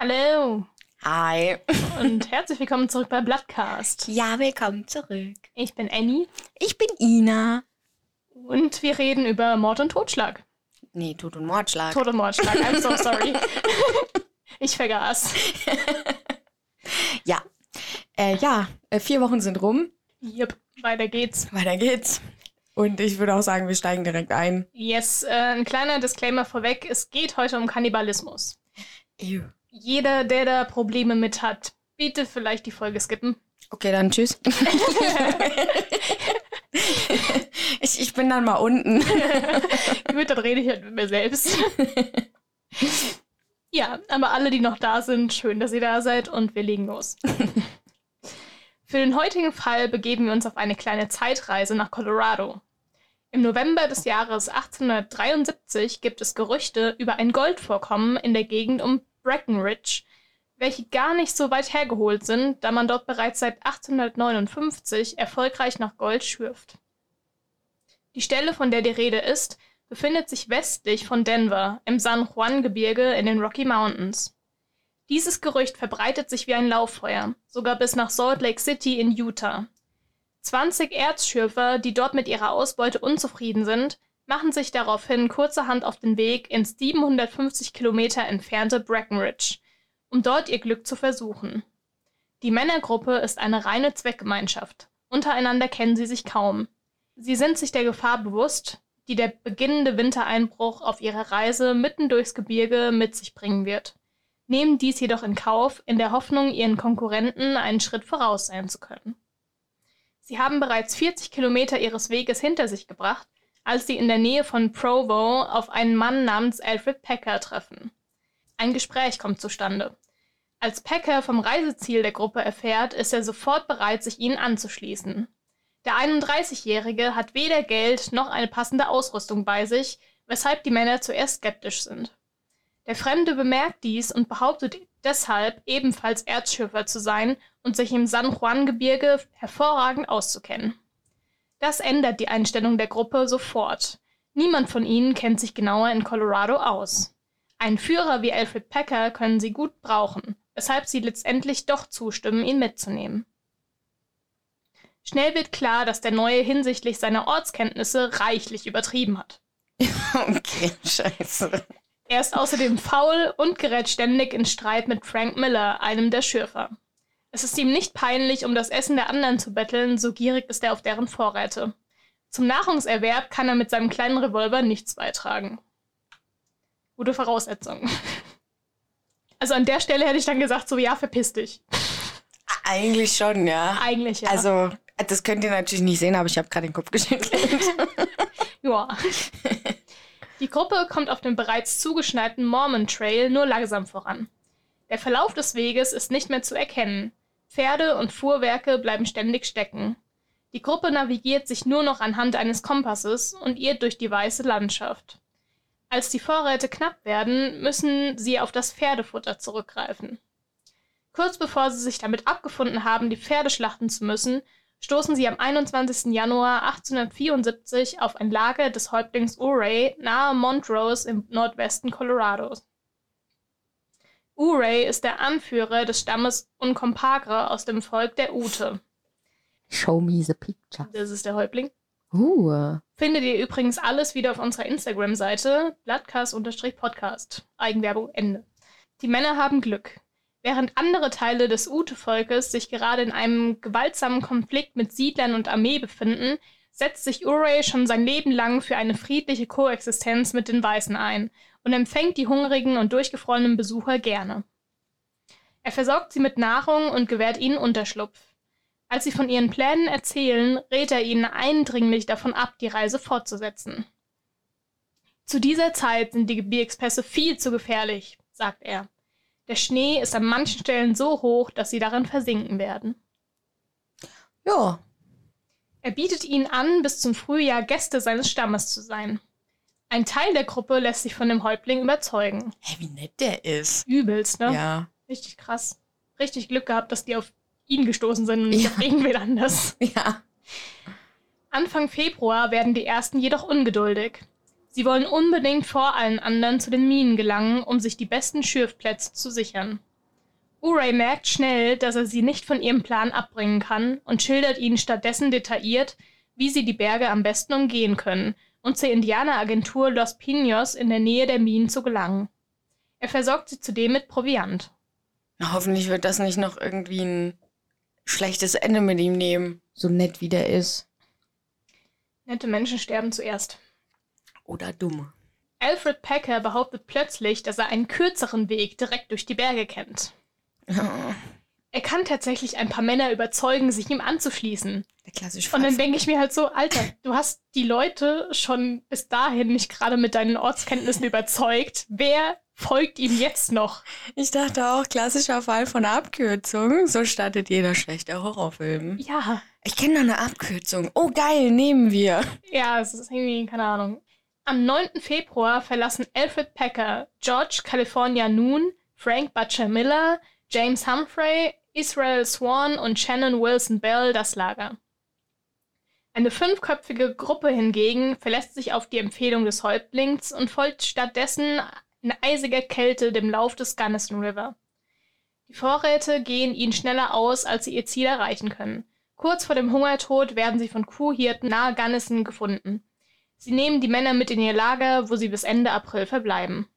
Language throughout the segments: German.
Hallo Hi. und herzlich willkommen zurück bei Bloodcast. Ja, willkommen zurück. Ich bin Annie Ich bin Ina. und wir reden über Mord und Totschlag. Nee, Tod und Mordschlag. Tod und Mordschlag, I'm so sorry. ich vergaß. Ja. Äh, ja, äh, vier Wochen sind rum. Yep, weiter geht's. Weiter geht's. Und ich würde auch sagen, wir steigen direkt ein. Yes, äh, ein kleiner Disclaimer vorweg. Es geht heute um Kannibalismus. Ew. Jeder, der da Probleme mit hat, bitte vielleicht die Folge skippen. Okay, dann tschüss. ich, ich bin dann mal unten. Gut, dann rede ich halt mit mir selbst. ja, aber alle, die noch da sind, schön, dass ihr da seid und wir legen los. Für den heutigen Fall begeben wir uns auf eine kleine Zeitreise nach Colorado. Im November des Jahres 1873 gibt es Gerüchte über ein Goldvorkommen in der Gegend um Breckenridge, welche gar nicht so weit hergeholt sind, da man dort bereits seit 1859 erfolgreich nach Gold schürft. Die Stelle, von der die Rede ist, befindet sich westlich von Denver im San Juan-Gebirge in den Rocky Mountains. Dieses Gerücht verbreitet sich wie ein Lauffeuer, sogar bis nach Salt Lake City in Utah. 20 Erzschürfer, die dort mit ihrer Ausbeute unzufrieden sind, machen sich daraufhin kurzerhand auf den Weg ins 750 Kilometer entfernte Breckenridge, um dort ihr Glück zu versuchen. Die Männergruppe ist eine reine Zweckgemeinschaft. Untereinander kennen sie sich kaum. Sie sind sich der Gefahr bewusst, die der beginnende Wintereinbruch auf ihrer Reise mitten durchs Gebirge mit sich bringen wird, nehmen dies jedoch in Kauf, in der Hoffnung, ihren Konkurrenten einen Schritt voraus sein zu können. Sie haben bereits 40 Kilometer ihres Weges hinter sich gebracht, als sie in der Nähe von Provo auf einen Mann namens Alfred Packer treffen. Ein Gespräch kommt zustande. Als Packer vom Reiseziel der Gruppe erfährt, ist er sofort bereit, sich ihnen anzuschließen. Der 31-Jährige hat weder Geld noch eine passende Ausrüstung bei sich, weshalb die Männer zuerst skeptisch sind. Der Fremde bemerkt dies und behauptet deshalb, ebenfalls Erzschürfer zu sein und sich im San Juan-Gebirge hervorragend auszukennen. Das ändert die Einstellung der Gruppe sofort. Niemand von ihnen kennt sich genauer in Colorado aus. Einen Führer wie Alfred Packer können sie gut brauchen, weshalb sie letztendlich doch zustimmen, ihn mitzunehmen. Schnell wird klar, dass der Neue hinsichtlich seiner Ortskenntnisse reichlich übertrieben hat. Okay, scheiße. Er ist außerdem faul und gerät ständig in Streit mit Frank Miller, einem der Schürfer. Es ist ihm nicht peinlich, um das Essen der anderen zu betteln, so gierig ist er auf deren Vorräte. Zum Nahrungserwerb kann er mit seinem kleinen Revolver nichts beitragen. Gute Voraussetzung. Also an der Stelle hätte ich dann gesagt, so ja, verpiss dich. Eigentlich schon, ja. Eigentlich ja. Also, das könnt ihr natürlich nicht sehen, aber ich habe gerade den Kopf geschüttelt. Ja. Die Gruppe kommt auf dem bereits zugeschneiten Mormon Trail nur langsam voran. Der Verlauf des Weges ist nicht mehr zu erkennen. Pferde und Fuhrwerke bleiben ständig stecken. Die Gruppe navigiert sich nur noch anhand eines Kompasses und irrt durch die weiße Landschaft. Als die Vorräte knapp werden, müssen sie auf das Pferdefutter zurückgreifen. Kurz bevor sie sich damit abgefunden haben, die Pferde schlachten zu müssen, stoßen sie am 21. Januar 1874 auf ein Lager des Häuptlings Urey nahe Montrose im Nordwesten Colorados. Urey ist der Anführer des Stammes Uncompahgre aus dem Volk der Ute. Show me the picture. Das ist der Häuptling. Uh. Findet ihr übrigens alles wieder auf unserer Instagram-Seite, bloodcast-podcast. Eigenwerbung Ende. Die Männer haben Glück. Während andere Teile des Ute-Volkes sich gerade in einem gewaltsamen Konflikt mit Siedlern und Armee befinden, setzt sich Urey schon sein Leben lang für eine friedliche Koexistenz mit den Weißen ein und empfängt die hungrigen und durchgefrorenen Besucher gerne. Er versorgt sie mit Nahrung und gewährt ihnen Unterschlupf. Als sie von ihren Plänen erzählen, rät er ihnen eindringlich davon ab, die Reise fortzusetzen. Zu dieser Zeit sind die Gebirgspässe viel zu gefährlich, sagt er. Der Schnee ist an manchen Stellen so hoch, dass sie darin versinken werden. Ja. Er bietet ihnen an, bis zum Frühjahr Gäste seines Stammes zu sein. Ein Teil der Gruppe lässt sich von dem Häuptling überzeugen. Hey, wie nett der ist. Übelst, ne? Ja. Richtig krass. Richtig Glück gehabt, dass die auf ihn gestoßen sind und nicht Ja. auf irgendwen anders. Ja. Anfang Februar werden die ersten jedoch ungeduldig. Sie wollen unbedingt vor allen anderen zu den Minen gelangen, um sich die besten Schürfplätze zu sichern. Uray merkt schnell, dass er sie nicht von ihrem Plan abbringen kann und schildert ihnen stattdessen detailliert, wie sie die Berge am besten umgehen können und zur Indianeragentur Los Pinos in der Nähe der Minen zu gelangen. Er versorgt sie zudem mit Proviant. Na, hoffentlich wird das nicht noch irgendwie ein schlechtes Ende mit ihm nehmen. So nett wie der ist. Nette Menschen sterben zuerst. Oder dumm. Alfred Packer behauptet plötzlich, dass er einen kürzeren Weg direkt durch die Berge kennt. Er kann tatsächlich ein paar Männer überzeugen, sich ihm anzuschließen. Der klassische Und dann Fall. denke ich mir halt so, Alter, du hast die Leute schon bis dahin nicht gerade mit deinen Ortskenntnissen überzeugt. Wer folgt ihm jetzt noch? Ich dachte auch, klassischer Fall von Abkürzung. So startet jeder schlechte Horrorfilm. Ja, Ich kenne noch eine Abkürzung. Oh, geil, nehmen wir. ja, es ist irgendwie, keine Ahnung. Am 9. Februar verlassen Alfred Packer, George California Noon, Frank Butcher Miller, James Humphrey, Israel Swan und Shannon Wilson Bell das Lager. Eine fünfköpfige Gruppe hingegen verlässt sich auf die Empfehlung des Häuptlings und folgt stattdessen in eisiger Kälte dem Lauf des Gunnison River. Die Vorräte gehen ihnen schneller aus, als sie ihr Ziel erreichen können. Kurz vor dem Hungertod werden sie von Kuhhirten nahe Gunnison gefunden. Sie nehmen die Männer mit in ihr Lager, wo sie bis Ende April verbleiben.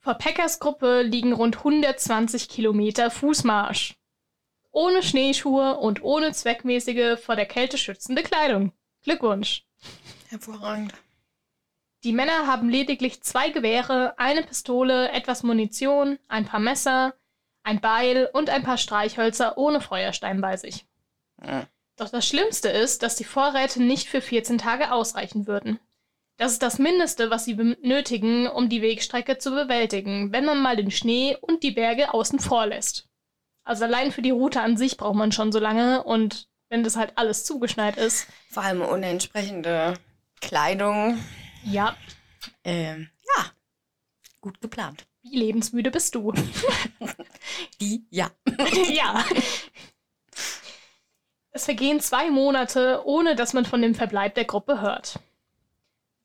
Vor Packers Gruppe liegen rund 120 Kilometer Fußmarsch. Ohne Schneeschuhe und ohne zweckmäßige vor der Kälte schützende Kleidung. Glückwunsch! Hervorragend. Die Männer haben lediglich zwei Gewehre, eine Pistole, etwas Munition, ein paar Messer, ein Beil und ein paar Streichhölzer ohne Feuerstein bei sich. Ja. Doch das Schlimmste ist, dass die Vorräte nicht für 14 Tage ausreichen würden. Das ist das Mindeste, was sie benötigen, um die Wegstrecke zu bewältigen, wenn man mal den Schnee und die Berge außen vor lässt. Also allein für die Route an sich braucht man schon so lange und wenn das halt alles zugeschneit ist, Vor allem ohne entsprechende Kleidung. ja, Ähm, ja, gut geplant. wie lebensmüde bist du? Die, ja. ja. Es vergehen zwei Monate, ohne dass man von dem Verbleib der Gruppe hört.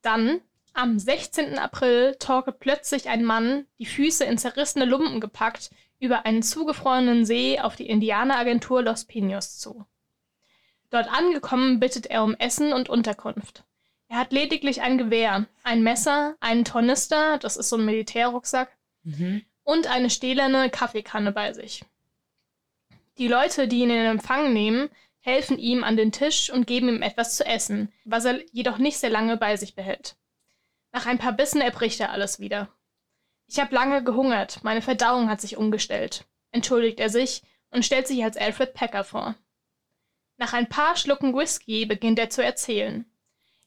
Dann, am 16. April, torkelt plötzlich ein Mann, die Füße in zerrissene Lumpen gepackt, über einen zugefrorenen See auf die Indianeragentur Los Pinos zu. Dort angekommen bittet er um Essen und Unterkunft. Er hat lediglich ein Gewehr, ein Messer, einen Tornister, das ist so ein Militärrucksack, Mhm. und eine stählerne Kaffeekanne bei sich. Die Leute, die ihn in Empfang nehmen, helfen ihm an den Tisch und geben ihm etwas zu essen, was er jedoch nicht sehr lange bei sich behält. Nach ein paar Bissen erbricht er alles wieder. Ich habe lange gehungert, meine Verdauung hat sich umgestellt, entschuldigt er sich und stellt sich als Alfred Packer vor. Nach ein paar Schlucken Whisky beginnt er zu erzählen.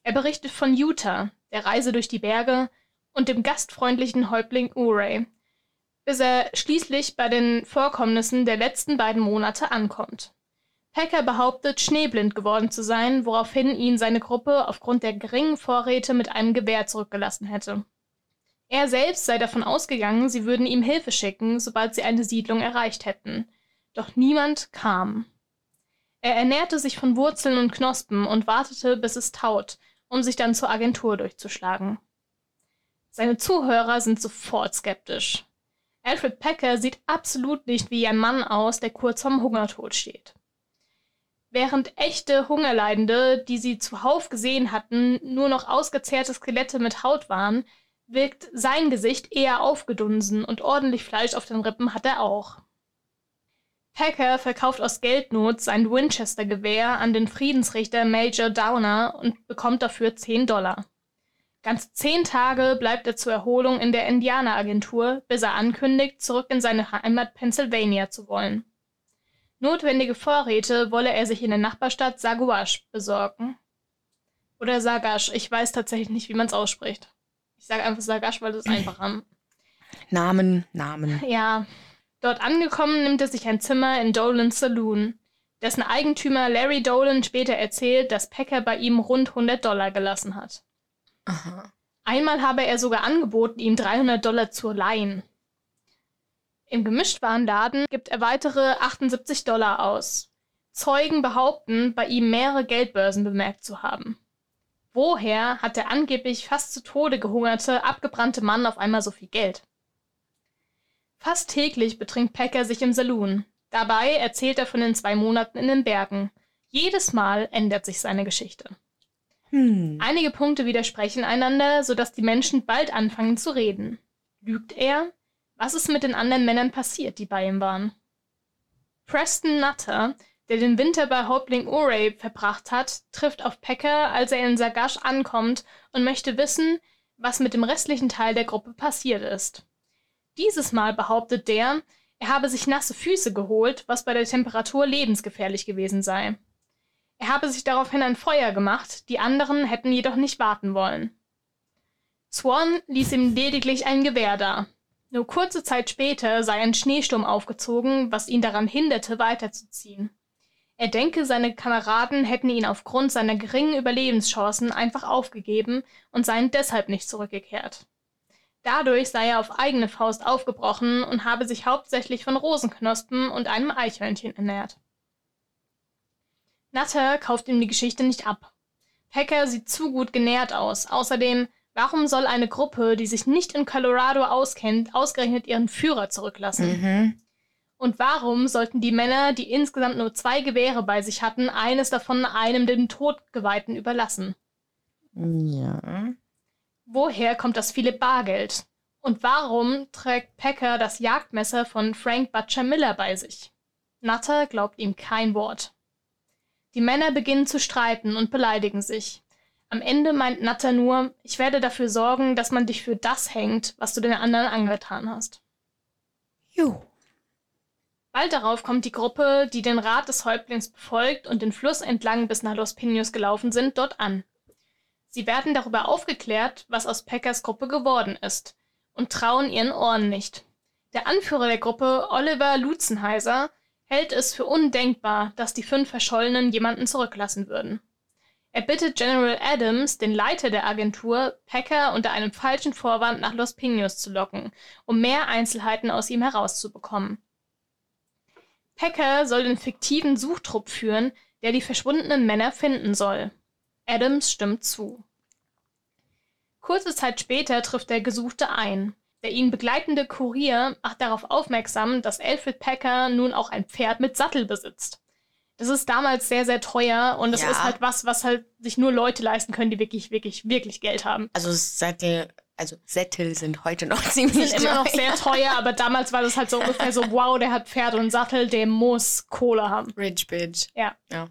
Er berichtet von Utah, der Reise durch die Berge und dem gastfreundlichen Häuptling Uray, bis er schließlich bei den Vorkommnissen der letzten beiden Monate ankommt. Packer behauptet, schneeblind geworden zu sein, woraufhin ihn seine Gruppe aufgrund der geringen Vorräte mit einem Gewehr zurückgelassen hätte. Er selbst sei davon ausgegangen, sie würden ihm Hilfe schicken, sobald sie eine Siedlung erreicht hätten. Doch niemand kam. Er ernährte sich von Wurzeln und Knospen und wartete, bis es taut, um sich dann zur Agentur durchzuschlagen. Seine Zuhörer sind sofort skeptisch. Alfred Packer sieht absolut nicht wie ein Mann aus, der kurz vorm Hungertod steht. Während echte Hungerleidende, die sie zuhauf gesehen hatten, nur noch ausgezehrte Skelette mit Haut waren, wirkt sein Gesicht eher aufgedunsen und ordentlich Fleisch auf den Rippen hat er auch. Packer verkauft aus Geldnot sein Winchester-Gewehr an den Friedensrichter Major Downer und bekommt dafür 10 Dollar. Ganz zehn Tage bleibt er zur Erholung in der Indianeragentur, bis er ankündigt, zurück in seine Heimat Pennsylvania zu wollen. Notwendige Vorräte wolle er sich in der Nachbarstadt Saguash besorgen. Oder Sagash, ich weiß tatsächlich nicht, wie man es ausspricht. Ich sage einfach Sagash, weil das ist einfacher. Namen, Namen. Ja. Dort angekommen nimmt er sich ein Zimmer in Dolans Saloon. Dessen Eigentümer Larry Dolan später erzählt, dass Packer bei ihm rund 100 Dollar gelassen hat. Aha. Einmal habe er sogar angeboten, ihm 300 Dollar zu leihen. Im Gemischtwarenladen gibt er weitere 78 Dollar aus. Zeugen behaupten, bei ihm mehrere Geldbörsen bemerkt zu haben. Woher hat der angeblich fast zu Tode gehungerte, abgebrannte Mann auf einmal so viel Geld? Fast täglich betrinkt Packer sich im Saloon. Dabei erzählt er von den zwei Monaten in den Bergen. Jedes Mal ändert sich seine Geschichte. Hm. Einige Punkte widersprechen einander, sodass die Menschen bald anfangen zu reden. Lügt er? Was ist mit den anderen Männern passiert, die bei ihm waren? Preston Nutter, der den Winter bei Häuptling Urey verbracht hat, trifft auf Packer, als er in Sagash ankommt und möchte wissen, was mit dem restlichen Teil der Gruppe passiert ist. Dieses Mal behauptet der, er habe sich nasse Füße geholt, was bei der Temperatur lebensgefährlich gewesen sei. Er habe sich daraufhin ein Feuer gemacht, die anderen hätten jedoch nicht warten wollen. Swan ließ ihm lediglich ein Gewehr da. Nur kurze Zeit später sei ein Schneesturm aufgezogen, was ihn daran hinderte, weiterzuziehen. Er denke, seine Kameraden hätten ihn aufgrund seiner geringen Überlebenschancen einfach aufgegeben und seien deshalb nicht zurückgekehrt. Dadurch sei er auf eigene Faust aufgebrochen und habe sich hauptsächlich von Rosenknospen und einem Eichhörnchen ernährt. Nutter kauft ihm die Geschichte nicht ab. Packer sieht zu gut genährt aus. Außerdem, warum soll eine Gruppe, die sich nicht in Colorado auskennt, ausgerechnet ihren Führer zurücklassen? Mhm. Und warum sollten die Männer, die insgesamt nur zwei Gewehre bei sich hatten, eines davon einem dem Todgeweihten überlassen? Ja. Woher kommt das viele Bargeld? Und warum trägt Packer das Jagdmesser von Frank Butcher Miller bei sich? Nutter glaubt ihm kein Wort. Die Männer beginnen zu streiten und beleidigen sich. Am Ende meint Nutter nur, ich werde dafür sorgen, dass man dich für das hängt, was du den anderen angetan hast. Jo. Bald darauf kommt die Gruppe, die den Rat des Häuptlings befolgt und den Fluss entlang bis nach Los Pinos gelaufen sind, dort an. Sie werden darüber aufgeklärt, was aus Packers Gruppe geworden ist, und trauen ihren Ohren nicht. Der Anführer der Gruppe, Oliver Lutzenheiser, hält es für undenkbar, dass die fünf Verschollenen jemanden zurücklassen würden. Er bittet General Adams, den Leiter der Agentur, Packer unter einem falschen Vorwand nach Los Pinos zu locken, um mehr Einzelheiten aus ihm herauszubekommen. Packer soll den fiktiven Suchtrupp führen, der die verschwundenen Männer finden soll. Adams stimmt zu. Kurze Zeit später trifft der Gesuchte ein. Der ihn begleitende Kurier macht darauf aufmerksam, dass Alfred Packer nun auch ein Pferd mit Sattel besitzt. Das ist damals sehr, sehr teuer und es Ja. ist halt was, was halt sich nur Leute leisten können, die wirklich, wirklich, wirklich Geld haben. Also Sättel, also Sättel sind heute noch ziemlich sind immer noch teuer. sehr teuer, aber damals war das halt so ungefähr so, wow, der hat Pferd und Sattel, der muss Kohle haben. Rich Bitch. Ja. Ja.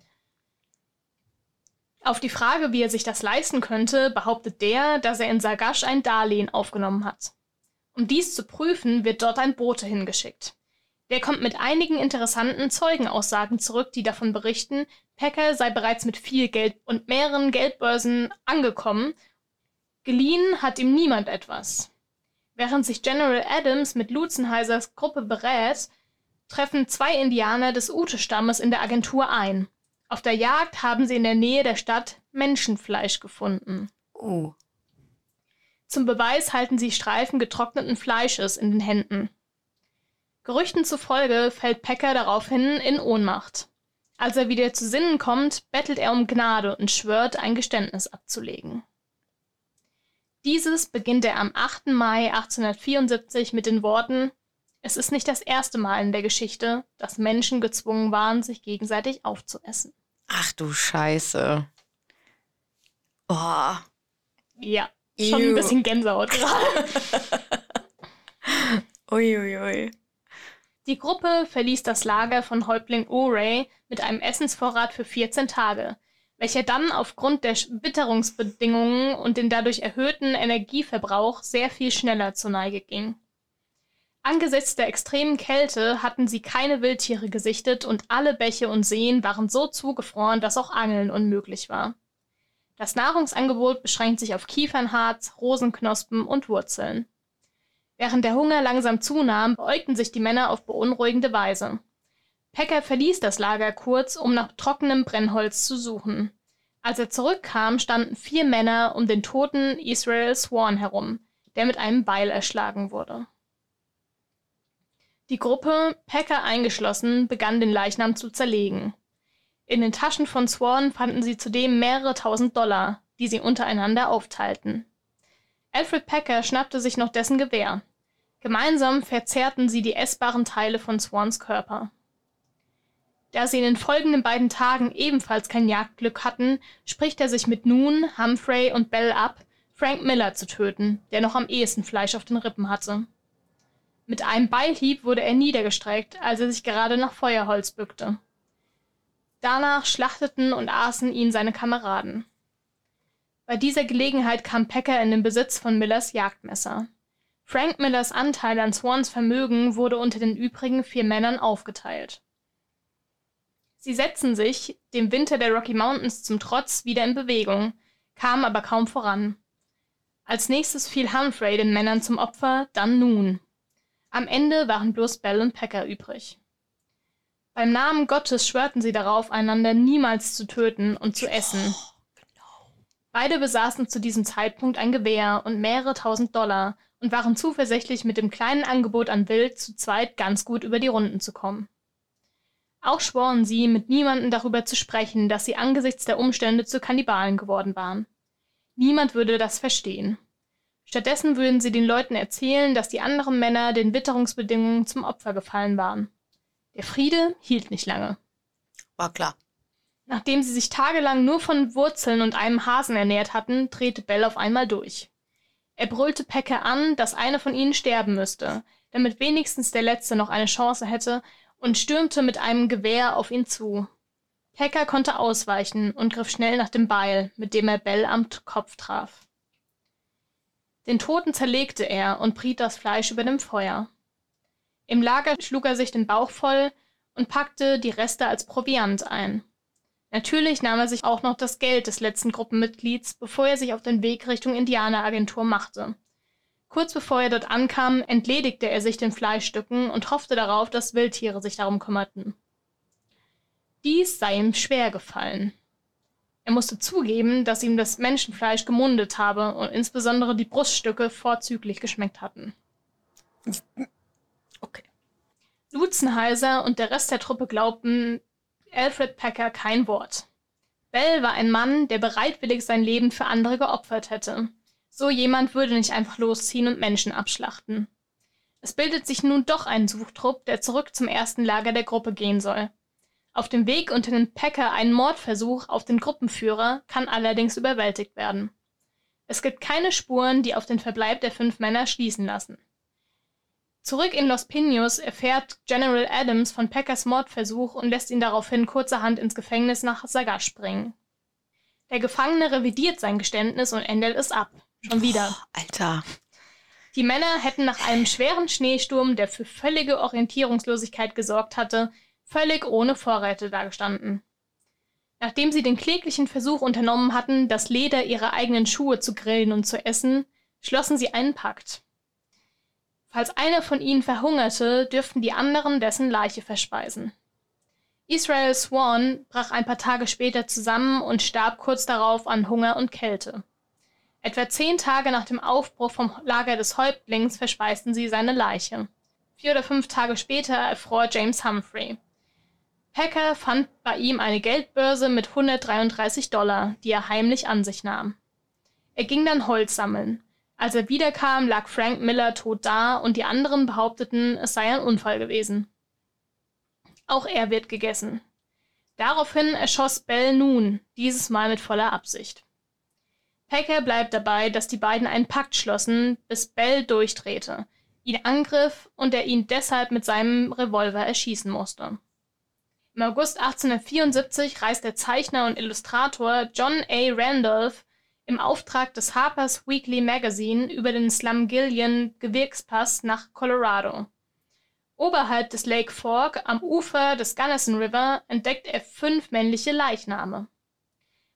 Auf die Frage, wie er sich das leisten könnte, behauptet der, dass er in Sagash ein Darlehen aufgenommen hat. Um dies zu prüfen, wird dort ein Bote hingeschickt. Der kommt mit einigen interessanten Zeugenaussagen zurück, die davon berichten, Packer sei bereits mit viel Geld und mehreren Geldbörsen angekommen. Geliehen hat ihm niemand etwas. Während sich General Adams mit Lutzenheisers Gruppe berät, treffen zwei Indianer des Ute-Stammes in der Agentur ein. Auf der Jagd haben sie in der Nähe der Stadt Menschenfleisch gefunden. Oh. Zum Beweis halten sie Streifen getrockneten Fleisches in den Händen. Gerüchten zufolge fällt Packer daraufhin in Ohnmacht. Als er wieder zu Sinnen kommt, bettelt er um Gnade und schwört, ein Geständnis abzulegen. Dieses beginnt er am 8. Mai 1874 mit den Worten Es ist nicht das erste Mal in der Geschichte, dass Menschen gezwungen waren, sich gegenseitig aufzuessen. Ach du Scheiße. Oh. Ja, schon Ew. ein bisschen Gänsehaut gerade. Uiuiui. Die Gruppe verließ das Lager von Häuptling Urey mit einem Essensvorrat für 14 Tage, welcher dann aufgrund der Witterungsbedingungen und den dadurch erhöhten Energieverbrauch sehr viel schneller zur Neige ging. Angesichts der extremen Kälte hatten sie keine Wildtiere gesichtet und alle Bäche und Seen waren so zugefroren, dass auch Angeln unmöglich war. Das Nahrungsangebot beschränkt sich auf Kiefernharz, Rosenknospen und Wurzeln. Während der Hunger langsam zunahm, beäugten sich die Männer auf beunruhigende Weise. Packer verließ das Lager kurz, um nach trockenem Brennholz zu suchen. Als er zurückkam, standen vier Männer um den toten Israel Swan herum, der mit einem Beil erschlagen wurde. Die Gruppe, Packer eingeschlossen, begann den Leichnam zu zerlegen. In den Taschen von Swan fanden sie zudem mehrere tausend Dollar, die sie untereinander aufteilten. Alfred Packer schnappte sich noch dessen Gewehr. Gemeinsam verzehrten sie die essbaren Teile von Swans Körper. Da sie in den folgenden beiden Tagen ebenfalls kein Jagdglück hatten, spricht er sich mit Noon, Humphrey und Bell ab, Frank Miller zu töten, der noch am ehesten Fleisch auf den Rippen hatte. Mit einem Beilhieb wurde er niedergestreckt, als er sich gerade nach Feuerholz bückte. Danach schlachteten und aßen ihn seine Kameraden. Bei dieser Gelegenheit kam Packer in den Besitz von Millers Jagdmesser. Frank Millers Anteil an Swans Vermögen wurde unter den übrigen vier Männern aufgeteilt. Sie setzten sich, dem Winter der Rocky Mountains zum Trotz, wieder in Bewegung, kamen aber kaum voran. Als nächstes fiel Humphrey den Männern zum Opfer, dann Noon. Am Ende waren bloß Bell und Packer übrig. Beim Namen Gottes schwörten sie darauf, einander niemals zu töten und zu essen. Beide besaßen zu diesem Zeitpunkt ein Gewehr und mehrere tausend Dollar und waren zuversichtlich, mit dem kleinen Angebot an Wild zu zweit ganz gut über die Runden zu kommen. Auch schworen sie, mit niemandem darüber zu sprechen, dass sie angesichts der Umstände zu Kannibalen geworden waren. Niemand würde das verstehen. Stattdessen würden sie den Leuten erzählen, dass die anderen Männer den Witterungsbedingungen zum Opfer gefallen waren. Der Friede hielt nicht lange. War klar. Nachdem sie sich tagelang nur von Wurzeln und einem Hasen ernährt hatten, drehte Bell auf einmal durch. Er brüllte Pecke an, dass einer von ihnen sterben müsste, damit wenigstens der letzte noch eine Chance hätte, und stürmte mit einem Gewehr auf ihn zu. Packer konnte ausweichen und griff schnell nach dem Beil, mit dem er Bell am Kopf traf. Den Toten zerlegte er und briet das Fleisch über dem Feuer. Im Lager schlug er sich den Bauch voll und packte die Reste als Proviant ein. Natürlich nahm er sich auch noch das Geld des letzten Gruppenmitglieds, bevor er sich auf den Weg Richtung Indianeragentur machte. Kurz bevor er dort ankam, entledigte er sich den Fleischstücken und hoffte darauf, dass Wildtiere sich darum kümmerten. Dies sei ihm schwer gefallen. Er musste zugeben, dass ihm das Menschenfleisch gemundet habe und insbesondere die Bruststücke vorzüglich geschmeckt hatten. Okay. Lutzenheiser und der Rest der Truppe glaubten Alfred Packer kein Wort. Bell war ein Mann, der bereitwillig sein Leben für andere geopfert hätte. So jemand würde nicht einfach losziehen und Menschen abschlachten. Es bildet sich nun doch ein Suchtrupp, der zurück zum ersten Lager der Gruppe gehen soll. Auf dem Weg unter den Packer ein Mordversuch auf den Gruppenführer kann allerdings überwältigt werden. Es gibt keine Spuren, die auf den Verbleib der fünf Männer schließen lassen. Zurück in Los Pinos erfährt General Adams von Packers Mordversuch und lässt ihn daraufhin kurzerhand ins Gefängnis nach Sagash bringen. Der Gefangene revidiert sein Geständnis und ändert es ab. Schon wieder. Oh, Alter. Die Männer hätten nach einem schweren Schneesturm, der für völlige Orientierungslosigkeit gesorgt hatte, völlig ohne Vorräte dagestanden. Nachdem sie den kläglichen Versuch unternommen hatten, das Leder ihrer eigenen Schuhe zu grillen und zu essen, schlossen sie einen Pakt. Falls einer von ihnen verhungerte, dürften die anderen dessen Leiche verspeisen. Israel Swan brach ein paar Tage später zusammen und starb kurz darauf an Hunger und Kälte. Etwa zehn Tage nach dem Aufbruch vom Lager des Häuptlings verspeisten sie seine Leiche. Vier oder fünf Tage später erfror James Humphrey. Packer fand bei ihm eine Geldbörse mit 133 Dollar, die er heimlich an sich nahm. Er ging dann Holz sammeln. Als er wiederkam, lag Frank Miller tot da und die anderen behaupteten, es sei ein Unfall gewesen. Auch er wird gegessen. Daraufhin erschoss Bell nun, dieses Mal mit voller Absicht. Packer bleibt dabei, dass die beiden einen Pakt schlossen, bis Bell durchdrehte, ihn angriff und er ihn deshalb mit seinem Revolver erschießen musste. Im August 1874 reist der Zeichner und Illustrator John A. Randolph im Auftrag des Harper's Weekly Magazine über den Slumgillian Gebirgspass nach Colorado. Oberhalb des Lake Fork am Ufer des Gunnison River entdeckt er fünf männliche Leichname.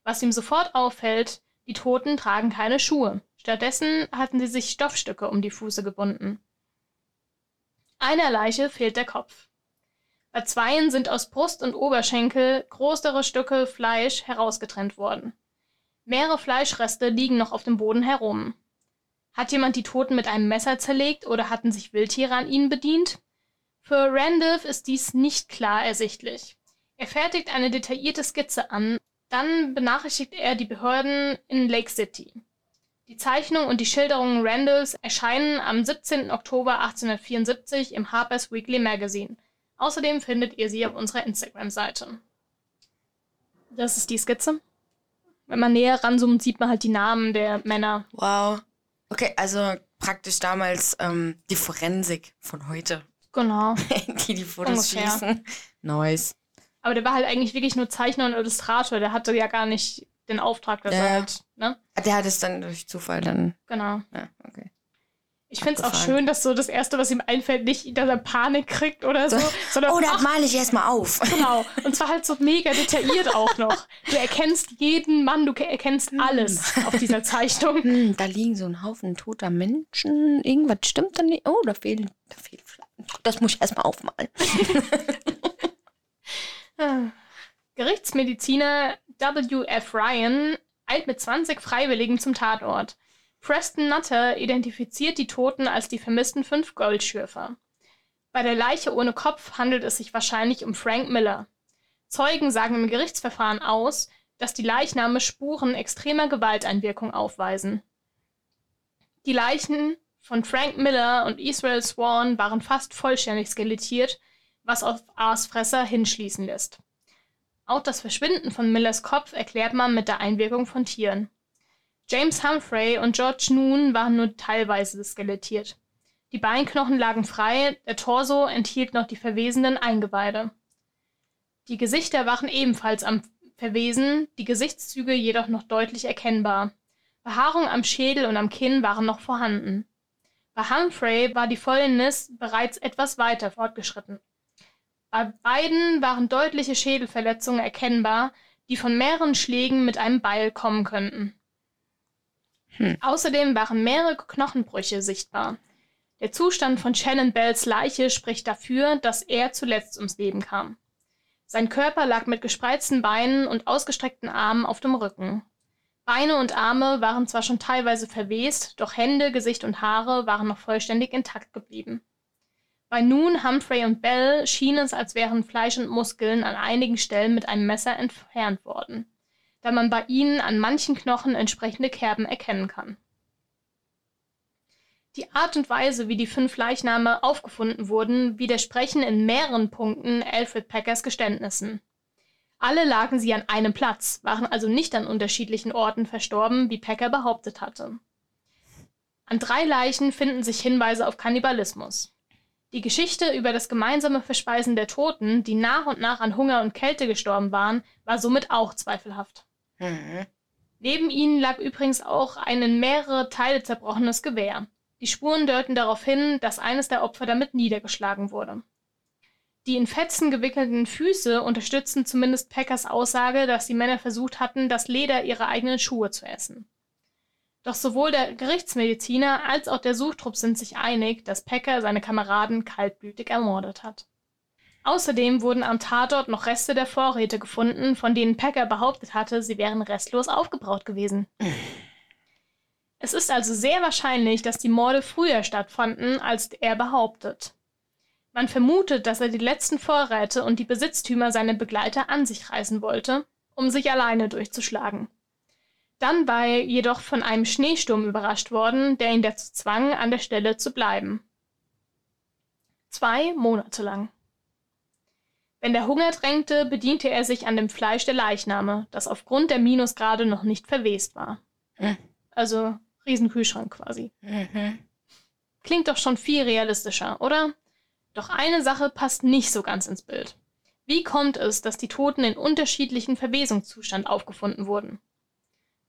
Was ihm sofort auffällt, die Toten tragen keine Schuhe. Stattdessen hatten sie sich Stoffstücke um die Fuße gebunden. Einer Leiche fehlt der Kopf. Bei zweien sind aus Brust und Oberschenkel größere Stücke Fleisch herausgetrennt worden. Mehrere Fleischreste liegen noch auf dem Boden herum. Hat jemand die Toten mit einem Messer zerlegt oder hatten sich Wildtiere an ihnen bedient? Für Randolph ist dies nicht klar ersichtlich. Er fertigt eine detaillierte Skizze an, dann benachrichtigt er die Behörden in Lake City. Die Zeichnung und die Schilderungen Randalls erscheinen am 17. Oktober 1874 im Harper's Weekly Magazine. Außerdem findet ihr sie auf unserer Instagram-Seite. Das ist die Skizze. Wenn man näher ranzoomt, sieht man halt die Namen der Männer. Wow. Okay, also praktisch damals ähm, die Forensik von heute. Genau. die die Fotos Ungefähr. schießen. Nice. Aber der war halt eigentlich wirklich nur Zeichner und Illustrator. Der hatte ja gar nicht den Auftrag, dass Ja. er halt, ne? Der hat es dann durch Zufall dann. Genau. Ja, okay. Ich finde es auch schön, dass so das Erste, was ihm einfällt, nicht, dass er Panik kriegt oder so, sondern Oh, das male ich erstmal auf. genau. Und zwar halt so mega detailliert auch noch. Du erkennst jeden Mann, du ke- erkennst alles auf dieser Zeichnung. Hm, da liegen so ein Haufen toter Menschen. Irgendwas stimmt da nicht. Oh, da fehlen, da fehlen. Das muss ich erstmal aufmalen. Gerichtsmediziner W.F. Ryan eilt mit 20 Freiwilligen zum Tatort. Preston Nutter identifiziert die Toten als die vermissten fünf Goldschürfer. Bei der Leiche ohne Kopf handelt es sich wahrscheinlich um Frank Miller. Zeugen sagen im Gerichtsverfahren aus, dass die Leichname Spuren extremer Gewalteinwirkung aufweisen. Die Leichen von Frank Miller und Israel Swan waren fast vollständig skelettiert, was auf Aasfresser hinschließen lässt. Auch das Verschwinden von Millers Kopf erklärt man mit der Einwirkung von Tieren. James Humphrey und George Noon waren nur teilweise skelettiert. Die Beinknochen lagen frei, der Torso enthielt noch die verwesenden Eingeweide. Die Gesichter waren ebenfalls am Verwesen, die Gesichtszüge jedoch noch deutlich erkennbar. Behaarung am Schädel und am Kinn waren noch vorhanden. Bei Humphrey war die Fäulnis bereits etwas weiter fortgeschritten. Bei beiden waren deutliche Schädelverletzungen erkennbar, die von mehreren Schlägen mit einem Beil kommen könnten. Hm. Außerdem waren mehrere Knochenbrüche sichtbar. Der Zustand von Shannon Bells Leiche spricht dafür, dass er zuletzt ums Leben kam. Sein Körper lag mit gespreizten Beinen und ausgestreckten Armen auf dem Rücken. Beine und Arme waren zwar schon teilweise verwest, doch Hände, Gesicht und Haare waren noch vollständig intakt geblieben. Bei Noon, Humphrey und Bell schien es, als wären Fleisch und Muskeln an einigen Stellen mit einem Messer entfernt worden, da man bei ihnen an manchen Knochen entsprechende Kerben erkennen kann. Die Art und Weise, wie die fünf Leichname aufgefunden wurden, widersprechen in mehreren Punkten Alfred Packers Geständnissen. Alle lagen sie an einem Platz, waren also nicht an unterschiedlichen Orten verstorben, wie Packer behauptet hatte. An drei Leichen finden sich Hinweise auf Kannibalismus. Die Geschichte über das gemeinsame Verspeisen der Toten, die nach und nach an Hunger und Kälte gestorben waren, war somit auch zweifelhaft. Mhm. Neben ihnen lag übrigens auch ein in mehrere Teile zerbrochenes Gewehr. Die Spuren deuten darauf hin, dass eines der Opfer damit niedergeschlagen wurde. Die in Fetzen gewickelten Füße unterstützen zumindest Packers Aussage, dass die Männer versucht hatten, das Leder ihrer eigenen Schuhe zu essen. Doch sowohl der Gerichtsmediziner als auch der Suchtrupp sind sich einig, dass Packer seine Kameraden kaltblütig ermordet hat. Außerdem wurden am Tatort noch Reste der Vorräte gefunden, von denen Packer behauptet hatte, sie wären restlos aufgebraucht gewesen. Es ist also sehr wahrscheinlich, dass die Morde früher stattfanden, als er behauptet. Man vermutet, dass er die letzten Vorräte und die Besitztümer seiner Begleiter an sich reißen wollte, um sich alleine durchzuschlagen. Dann war er jedoch von einem Schneesturm überrascht worden, der ihn dazu zwang, an der Stelle zu bleiben. Zwei Monate lang. Wenn der Hunger drängte, bediente er sich an dem Fleisch der Leichname, das aufgrund der Minusgrade noch nicht verwest war. Hm. Also Riesenkühlschrank quasi. Mhm. Klingt doch schon viel realistischer, oder? Doch eine Sache passt nicht so ganz ins Bild. Wie kommt es, dass die Toten in unterschiedlichen Verwesungszustand aufgefunden wurden?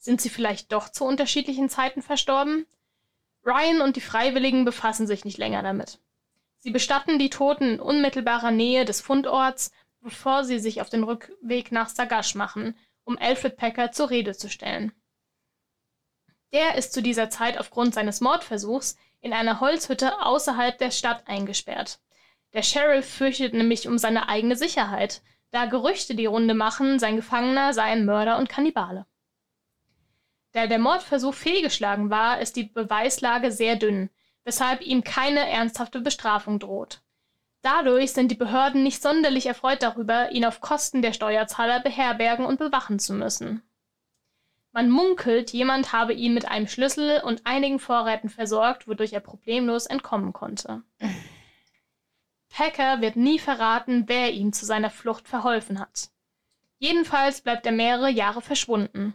Sind sie vielleicht doch zu unterschiedlichen Zeiten verstorben? Ryan und die Freiwilligen befassen sich nicht länger damit. Sie bestatten die Toten in unmittelbarer Nähe des Fundorts, bevor sie sich auf den Rückweg nach Sagash machen, um Alfred Packer zur Rede zu stellen. Der ist zu dieser Zeit aufgrund seines Mordversuchs in einer Holzhütte außerhalb der Stadt eingesperrt. Der Sheriff fürchtet nämlich um seine eigene Sicherheit, da Gerüchte die Runde machen, sein Gefangener sei ein Mörder und Kannibale. Da der Mordversuch fehlgeschlagen war, ist die Beweislage sehr dünn, weshalb ihm keine ernsthafte Bestrafung droht. Dadurch sind die Behörden nicht sonderlich erfreut darüber, ihn auf Kosten der Steuerzahler beherbergen und bewachen zu müssen. Man munkelt, jemand habe ihn mit einem Schlüssel und einigen Vorräten versorgt, wodurch er problemlos entkommen konnte. Packer wird nie verraten, wer ihm zu seiner Flucht verholfen hat. Jedenfalls bleibt er mehrere Jahre verschwunden.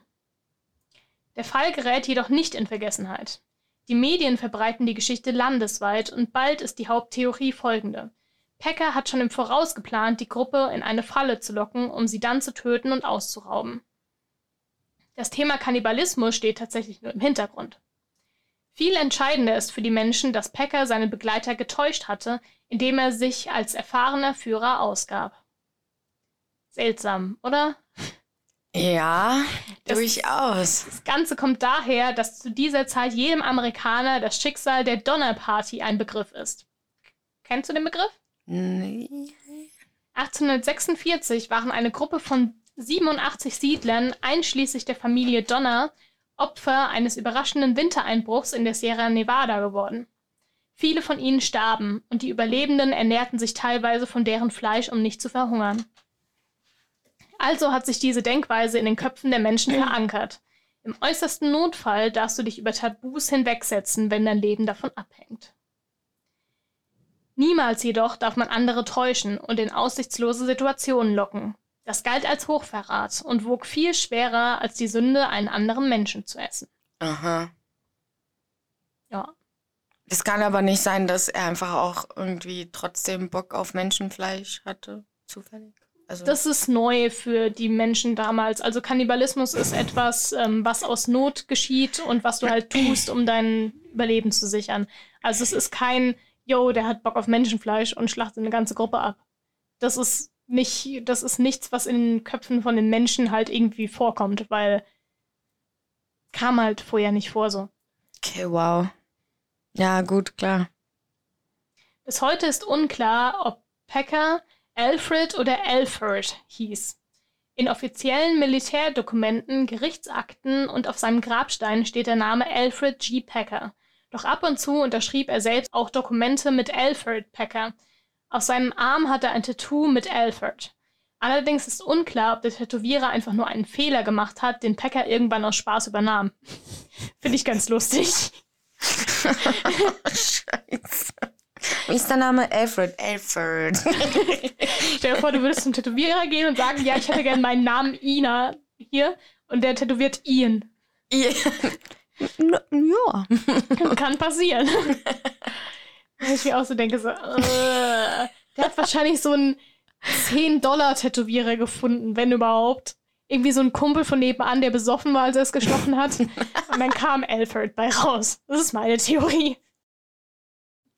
Der Fall gerät jedoch nicht in Vergessenheit. Die Medien verbreiten die Geschichte landesweit und bald ist die Haupttheorie folgende. Packer hat schon im Voraus geplant, die Gruppe in eine Falle zu locken, um sie dann zu töten und auszurauben. Das Thema Kannibalismus steht tatsächlich nur im Hintergrund. Viel entscheidender ist für die Menschen, dass Packer seine Begleiter getäuscht hatte, indem er sich als erfahrener Führer ausgab. Seltsam, oder? Ja, Das- durchaus. Das Ganze kommt daher, dass zu dieser Zeit jedem Amerikaner das Schicksal der Donner Party ein Begriff ist. Kennst du den Begriff? Nee. 1846 waren eine Gruppe von 87 Siedlern, einschließlich der Familie Donner, Opfer eines überraschenden Wintereinbruchs in der Sierra Nevada geworden. Viele von ihnen starben und die Überlebenden ernährten sich teilweise von deren Fleisch, um nicht zu verhungern. Also hat sich diese Denkweise in den Köpfen der Menschen verankert. Im äußersten Notfall darfst du dich über Tabus hinwegsetzen, wenn dein Leben davon abhängt. Niemals jedoch darf man andere täuschen und in aussichtslose Situationen locken. Das galt als Hochverrat und wog viel schwerer als die Sünde, einen anderen Menschen zu essen. Aha. Ja. Es kann aber nicht sein, dass er einfach auch irgendwie trotzdem Bock auf Menschenfleisch hatte. Zufällig. Also, Das ist neu für die Menschen damals. Also Kannibalismus ist etwas, ähm, was aus Not geschieht und was du halt tust, um dein Überleben zu sichern. Also es ist kein, yo, der hat Bock auf Menschenfleisch und schlachtet eine ganze Gruppe ab. Das ist nicht, das ist nichts, was in den Köpfen von den Menschen halt irgendwie vorkommt, weil kam halt vorher nicht vor so. okay, wow. Ja, gut, klar. Bis heute ist unklar, ob Packer Alfred oder Alfred hieß. In offiziellen Militärdokumenten, Gerichtsakten und auf seinem Grabstein steht der Name Alfred G. Packer. Doch ab und zu unterschrieb er selbst auch Dokumente mit Alfred Packer. Auf seinem Arm hat er ein Tattoo mit Alfred. Allerdings ist unklar, ob der Tätowierer einfach nur einen Fehler gemacht hat, den Packer irgendwann aus Spaß übernahm. Finde ich ganz lustig. Scheiße. Wie ist der Name? Alfred. Alfred. Stell dir vor, du würdest zum Tätowierer gehen und sagen, ja, ich hätte gerne meinen Namen Ina hier und der tätowiert Ian. ja. Kann passieren. Weil ich mir auch so denke, so, äh, der hat wahrscheinlich so einen 10-Dollar-Tätowierer gefunden, wenn überhaupt. Irgendwie so ein Kumpel von nebenan, der besoffen war, als er es gestochen hat. Und dann kam Alfred bei raus. Das ist meine Theorie.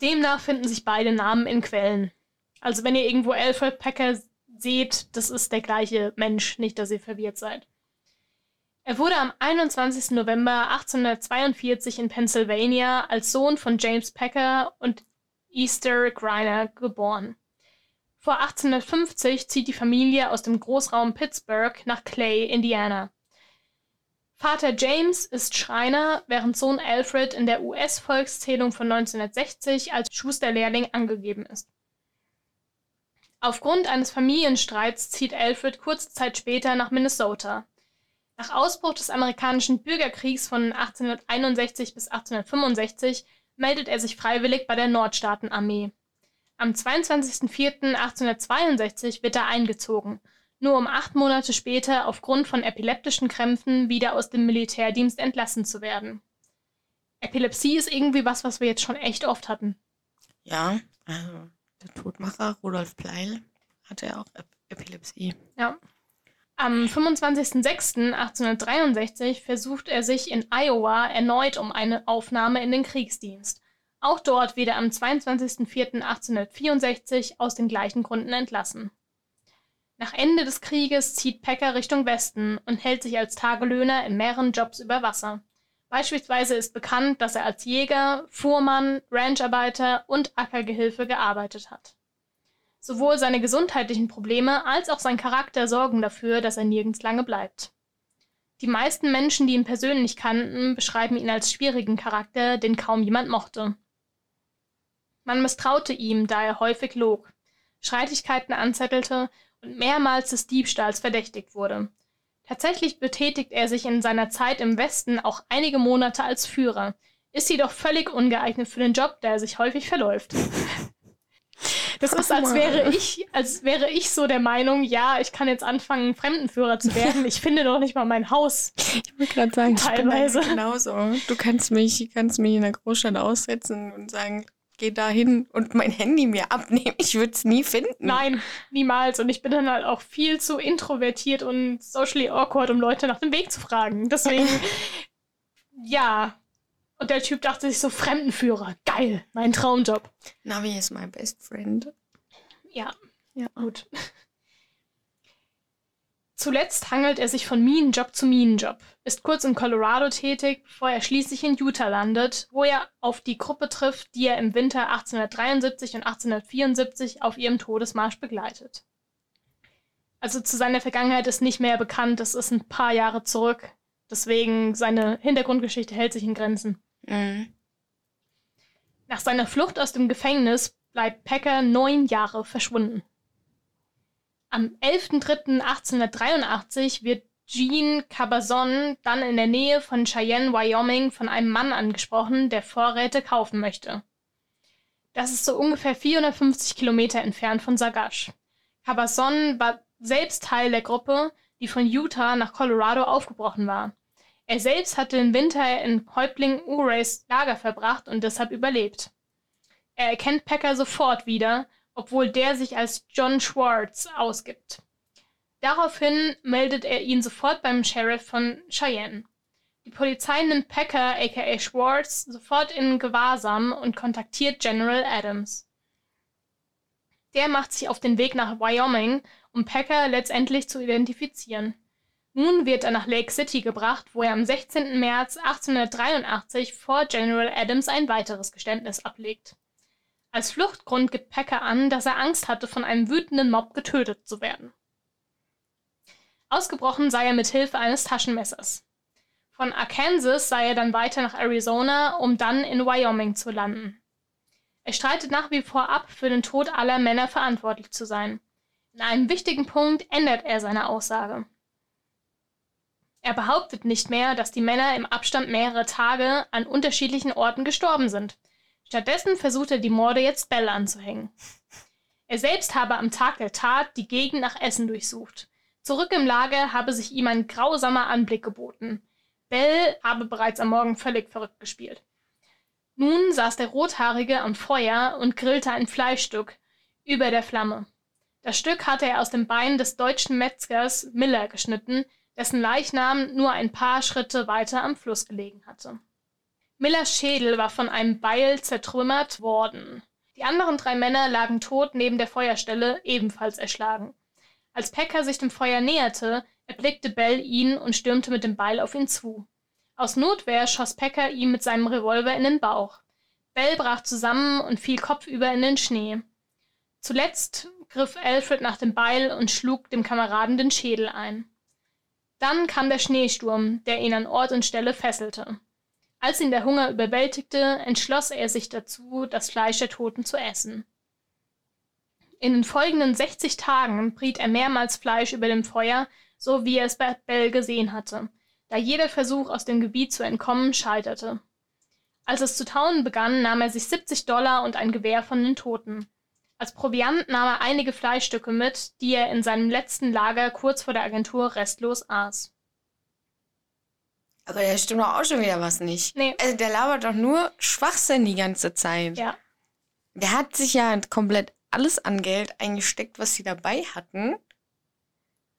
Demnach finden sich beide Namen in Quellen. Also wenn ihr irgendwo Alfred Packer seht, das ist der gleiche Mensch, nicht, dass ihr verwirrt seid. Er wurde am 21. November 1842 in Pennsylvania als Sohn von James Packer und Easter Griner geboren. Vor 1850 zieht die Familie aus dem Großraum Pittsburgh nach Clay, Indiana. Vater James ist Schreiner, während Sohn Alfred in der US-Volkszählung von 1960 als Schusterlehrling angegeben ist. Aufgrund eines Familienstreits zieht Alfred kurze Zeit später nach Minnesota. Nach Ausbruch des amerikanischen Bürgerkriegs von 1861 bis 1865 meldet er sich freiwillig bei der Nordstaatenarmee. Am 22.04.1862 wird er eingezogen, nur um acht Monate später aufgrund von epileptischen Krämpfen wieder aus dem Militärdienst entlassen zu werden. Epilepsie ist irgendwie was, was wir jetzt schon echt oft hatten. Ja, also der Todmacher Rudolf Pleil hatte ja auch Ep Epilepsie. Ja. Am 25.06.1863 versucht er sich in Iowa erneut um eine Aufnahme in den Kriegsdienst. Auch dort wird er am 22.04.1864 aus den gleichen Gründen entlassen. Nach Ende des Krieges zieht Packer Richtung Westen und hält sich als Tagelöhner in mehreren Jobs über Wasser. Beispielsweise ist bekannt, dass er als Jäger, Fuhrmann, Rancharbeiter und Ackergehilfe gearbeitet hat. Sowohl seine gesundheitlichen Probleme als auch sein Charakter sorgen dafür, dass er nirgends lange bleibt. Die meisten Menschen, die ihn persönlich kannten, beschreiben ihn als schwierigen Charakter, den kaum jemand mochte. Man misstraute ihm, da er häufig log, Streitigkeiten anzettelte und mehrmals des Diebstahls verdächtigt wurde. Tatsächlich betätigt er sich in seiner Zeit im Westen auch einige Monate als Führer, ist jedoch völlig ungeeignet für den Job, da er sich häufig verläuft. Das ist, als wäre ich, als wäre ich so der Meinung, ja, ich kann jetzt anfangen, Fremdenführer zu werden. Ich finde doch nicht mal mein Haus. Ich will gerade sagen, teilweise. Ich bin genauso. Du kannst mich, kannst mich in der Großstadt aussetzen und sagen, geh da hin und mein Handy mir abnehmen. Ich würde es nie finden. Nein, niemals. Und ich bin dann halt auch viel zu introvertiert und socially awkward, um Leute nach dem Weg zu fragen. Deswegen, ja. Und der Typ dachte sich so, Fremdenführer, geil, mein Traumjob. Navi ist my best friend. Ja, ja, gut. Zuletzt hangelt er sich von Minenjob zu Minenjob, ist kurz in Colorado tätig, bevor er schließlich in Utah landet, wo er auf die Gruppe trifft, die er im Winter 1873 und 1874 auf ihrem Todesmarsch begleitet. Also zu seiner Vergangenheit ist nicht mehr bekannt, das ist ein paar Jahre zurück. Deswegen seine Hintergrundgeschichte hält sich in Grenzen. Mhm. Nach seiner Flucht aus dem Gefängnis bleibt Packer neun Jahre verschwunden. Am 11.03.1883 wird Jean Cabazon dann in der Nähe von Cheyenne, Wyoming, von einem Mann angesprochen, der Vorräte kaufen möchte. Das ist so ungefähr 450 Kilometer entfernt von Sagash. Cabazon war selbst Teil der Gruppe, die von Utah nach Colorado aufgebrochen war. Er selbst hatte den Winter in Häuptling Urays Lager verbracht und deshalb überlebt. Er erkennt Packer sofort wieder obwohl der sich als John Schwartz ausgibt. Daraufhin meldet er ihn sofort beim Sheriff von Cheyenne. Die Polizei nimmt Packer aka Schwartz sofort in Gewahrsam und kontaktiert General Adams. Der macht sich auf den Weg nach Wyoming, um Packer letztendlich zu identifizieren. Nun wird er nach Lake City gebracht, wo er am 16. März 1883 vor General Adams ein weiteres Geständnis ablegt. Als Fluchtgrund gibt Packer an, dass er Angst hatte, von einem wütenden Mob getötet zu werden. Ausgebrochen sei er mit Hilfe eines Taschenmessers. Von Arkansas sei er dann weiter nach Arizona, um dann in Wyoming zu landen. Er streitet nach wie vor ab, für den Tod aller Männer verantwortlich zu sein. In einem wichtigen Punkt ändert er seine Aussage. Er behauptet nicht mehr, dass die Männer im Abstand mehrerer Tage an unterschiedlichen Orten gestorben sind. Stattdessen versucht er die Morde jetzt Bell anzuhängen. Er selbst habe am Tag der Tat die Gegend nach Essen durchsucht. Zurück im Lager habe sich ihm ein grausamer Anblick geboten. Bell habe bereits am Morgen völlig verrückt gespielt. Nun saß der Rothaarige am Feuer und grillte ein Fleischstück über der Flamme. Das Stück hatte er aus dem Bein des deutschen Metzgers Miller geschnitten, dessen Leichnam nur ein paar Schritte weiter am Fluss gelegen hatte. Millers Schädel war von einem Beil zertrümmert worden. Die anderen drei Männer lagen tot neben der Feuerstelle, ebenfalls erschlagen. Als Packer sich dem Feuer näherte, erblickte Bell ihn und stürmte mit dem Beil auf ihn zu. Aus Notwehr schoss Packer ihm mit seinem Revolver in den Bauch. Bell brach zusammen und fiel kopfüber in den Schnee. Zuletzt griff Alfred nach dem Beil und schlug dem Kameraden den Schädel ein. Dann kam der Schneesturm, der ihn an Ort und Stelle fesselte. Als ihn der Hunger überwältigte, entschloss er sich dazu, das Fleisch der Toten zu essen. In den folgenden 60 Tagen briet er mehrmals Fleisch über dem Feuer, so wie er es bei Bell gesehen hatte, da jeder Versuch, aus dem Gebiet zu entkommen, scheiterte. Als es zu tauen begann, nahm er sich 70 Dollar und ein Gewehr von den Toten. Als Proviant nahm er einige Fleischstücke mit, die er in seinem letzten Lager kurz vor der Agentur restlos aß. Aber der stimmt doch auch schon wieder was nicht. Nee. Also der labert doch nur Schwachsinn die ganze Zeit. Ja. Der hat sich ja komplett alles an Geld eingesteckt, was sie dabei hatten.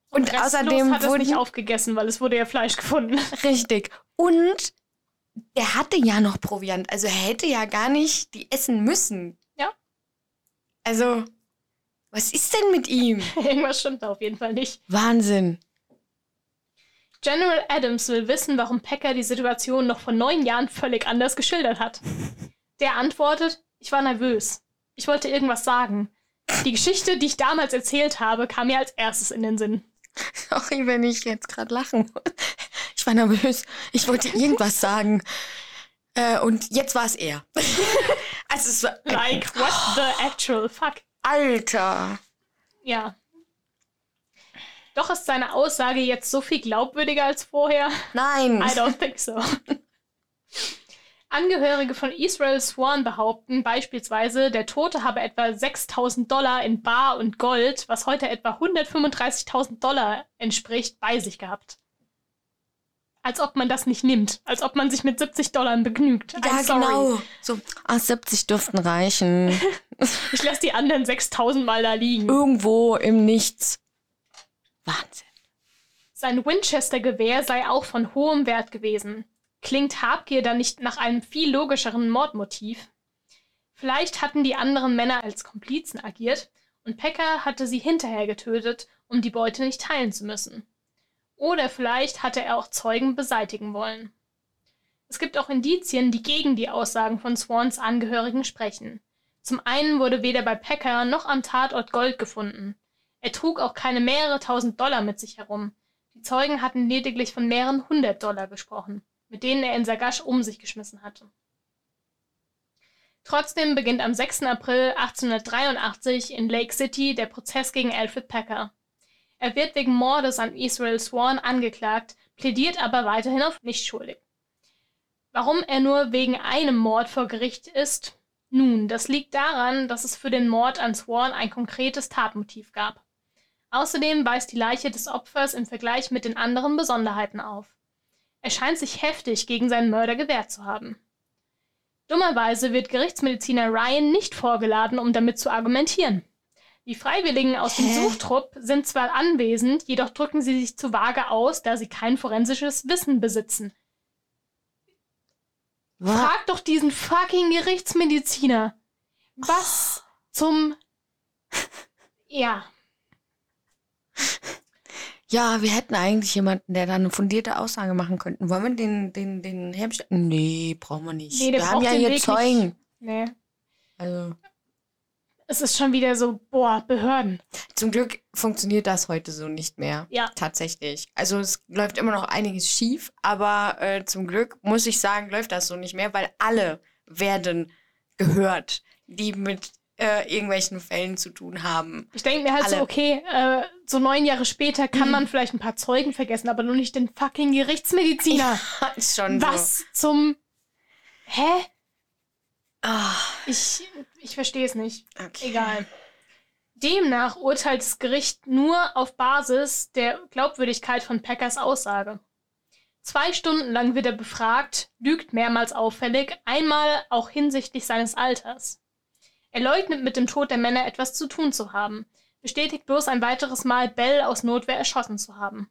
Und, und außerdem hat wurde es nicht aufgegessen, weil es wurde ja Fleisch gefunden. Richtig. Und er hatte ja noch Proviant, also er hätte ja gar nicht die essen müssen. Ja. Also, was ist denn mit ihm? Irgendwas stimmt da auf jeden Fall nicht. Wahnsinn. General Adams will wissen, warum Packer die Situation noch vor neun Jahren völlig anders geschildert hat. Der antwortet, ich war nervös. Ich wollte irgendwas sagen. Die Geschichte, die ich damals erzählt habe, kam mir als erstes in den Sinn. Sorry, wenn ich jetzt gerade lachen muss. Ich war nervös. Ich wollte irgendwas sagen. Äh, und jetzt war es er. also es war. Like, what the actual fuck? Alter. Ja. Doch ist seine Aussage jetzt so viel glaubwürdiger als vorher? Nein. I don't think so. Angehörige von Israel Swan behaupten beispielsweise, der Tote habe etwa 6000 Dollar in Bar und Gold, was heute etwa 135.000 Dollar entspricht, bei sich gehabt. Als ob man das nicht nimmt. Als ob man sich mit 70 Dollar begnügt. Ja, genau. So, ah, 70 dürften reichen. ich lasse die anderen 6000 Mal da liegen. Irgendwo im Nichts. Wahnsinn. Sein Winchester-Gewehr sei auch von hohem Wert gewesen. Klingt Habgier dann nicht nach einem viel logischeren Mordmotiv? Vielleicht hatten die anderen Männer als Komplizen agiert und Pecker hatte sie hinterher getötet, um die Beute nicht teilen zu müssen. Oder vielleicht hatte er auch Zeugen beseitigen wollen. Es gibt auch Indizien, die gegen die Aussagen von Swans Angehörigen sprechen. Zum einen wurde weder bei Pecker noch am Tatort Gold gefunden. Er trug auch keine mehrere tausend Dollar mit sich herum. Die Zeugen hatten lediglich von mehreren hundert Dollar gesprochen mit denen er in Sagash um sich geschmissen hatte. Trotzdem beginnt am 6. April 1883 in Lake City der Prozess gegen Alfred Packer. Er wird wegen Mordes an Israel Swan angeklagt, plädiert aber weiterhin auf nicht schuldig. Warum er nur wegen einem Mord vor Gericht ist? Nun, das liegt daran, dass es für den Mord an Swan ein konkretes Tatmotiv gab. Außerdem weist die Leiche des Opfers im Vergleich mit den anderen Besonderheiten auf. Er scheint sich heftig gegen seinen Mörder gewehrt zu haben. Dummerweise wird Gerichtsmediziner Ryan nicht vorgeladen, um damit zu argumentieren. Die Freiwilligen aus dem Suchtrupp sind zwar anwesend, jedoch drücken sie sich zu vage aus, da sie kein forensisches Wissen besitzen. Was? Frag doch diesen fucking Gerichtsmediziner. Was oh. zum. Ja ja, wir hätten eigentlich jemanden, der da eine fundierte Aussage machen könnte. Wollen wir den, den, den herstellen? Nee, brauchen wir nicht. Nee, wir haben ja hier Weg Zeugen. Nicht. Nee. Also. Es ist schon wieder so, boah, Behörden. Zum Glück funktioniert das heute so nicht mehr. Ja. Tatsächlich. Also es läuft immer noch einiges schief, aber äh, zum Glück muss ich sagen, läuft das so nicht mehr, weil alle werden gehört, die mit äh, irgendwelchen Fällen zu tun haben. Ich denke mir halt Alle. so, okay, äh, so neun Jahre später kann mhm. man vielleicht ein paar Zeugen vergessen, aber nur nicht den fucking Gerichtsmediziner. Ja, ist schon Was so. zum. Hä? Oh. Ich, ich verstehe es nicht. Okay. Egal. Demnach urteilt das Gericht nur auf Basis der Glaubwürdigkeit von Packers Aussage. Zwei Stunden lang wird er befragt, lügt mehrmals auffällig, einmal auch hinsichtlich seines Alters. Er leugnet mit dem Tod der Männer etwas zu tun zu haben, bestätigt bloß ein weiteres Mal, Bell aus Notwehr erschossen zu haben.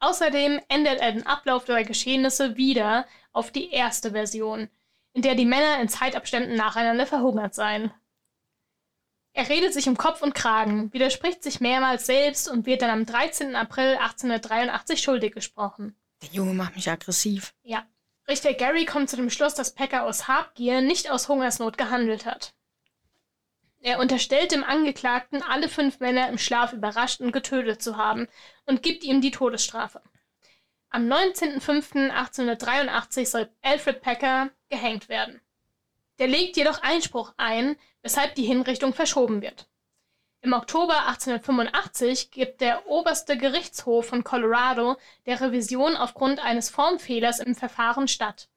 Außerdem ändert er den Ablauf der Geschehnisse wieder auf die erste Version, in der die Männer in Zeitabständen nacheinander verhungert seien. Er redet sich um Kopf und Kragen, widerspricht sich mehrmals selbst und wird dann am 13. April 1883 schuldig gesprochen. Der Junge macht mich aggressiv. Ja. Richter Gary kommt zu dem Schluss, dass Packer aus Habgier, nicht aus Hungersnot gehandelt hat. Er unterstellt dem Angeklagten, alle fünf Männer im Schlaf überrascht und getötet zu haben und gibt ihm die Todesstrafe. Am 19.05.1883 soll Alfred Packer gehängt werden. Der legt jedoch Einspruch ein, weshalb die Hinrichtung verschoben wird. Im Oktober 1885 gibt der oberste Gerichtshof von Colorado der Revision aufgrund eines Formfehlers im Verfahren statt.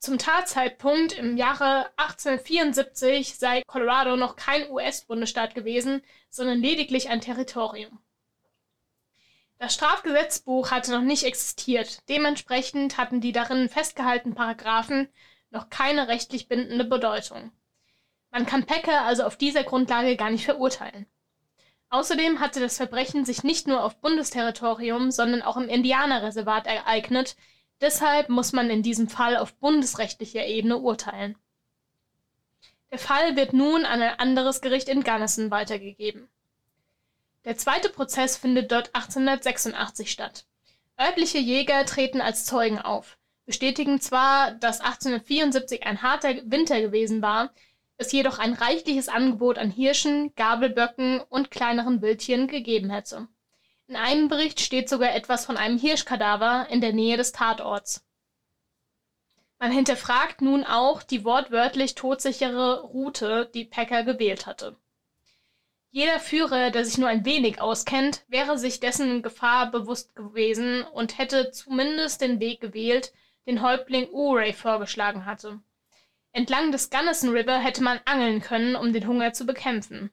Zum Tatzeitpunkt im Jahre 1874 sei Colorado noch kein US-Bundesstaat gewesen, sondern lediglich ein Territorium. Das Strafgesetzbuch hatte noch nicht existiert, dementsprechend hatten die darin festgehaltenen Paragraphen noch keine rechtlich bindende Bedeutung. Man kann Packer also auf dieser Grundlage gar nicht verurteilen. Außerdem hatte das Verbrechen sich nicht nur auf Bundesterritorium, sondern auch im Indianerreservat ereignet, deshalb muss man in diesem Fall auf bundesrechtlicher Ebene urteilen. Der Fall wird nun an ein anderes Gericht in Gunnison weitergegeben. Der zweite Prozess findet dort 1886 statt. Örtliche Jäger treten als Zeugen auf, bestätigen zwar, dass 1874 ein harter Winter gewesen war, es jedoch ein reichliches Angebot an Hirschen, Gabelböcken und kleineren Wildtieren gegeben hätte. In einem Bericht steht sogar etwas von einem Hirschkadaver in der Nähe des Tatorts. Man hinterfragt nun auch die wortwörtlich todsichere Route, die Packer gewählt hatte. Jeder Führer, der sich nur ein wenig auskennt, wäre sich dessen Gefahr bewusst gewesen und hätte zumindest den Weg gewählt, den Häuptling Urey vorgeschlagen hatte. Entlang des Gunnison River hätte man angeln können, um den Hunger zu bekämpfen.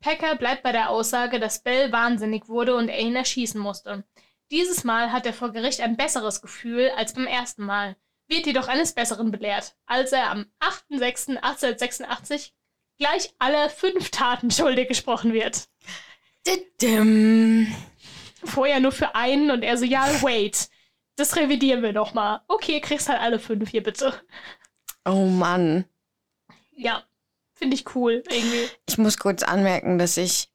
Packer bleibt bei der Aussage, dass Bell wahnsinnig wurde und er ihn erschießen musste. Dieses Mal hat er vor Gericht ein besseres Gefühl als beim ersten Mal, wird jedoch eines Besseren belehrt, als er am 8.6.1886 gleich alle fünf Taten schuldig gesprochen wird. Vorher nur für einen und er so, ja, wait, das revidieren wir noch mal. Okay, kriegst halt alle fünf hier bitte. Oh Mann. Ja, finde ich cool irgendwie. Ich muss kurz anmerken, dass ich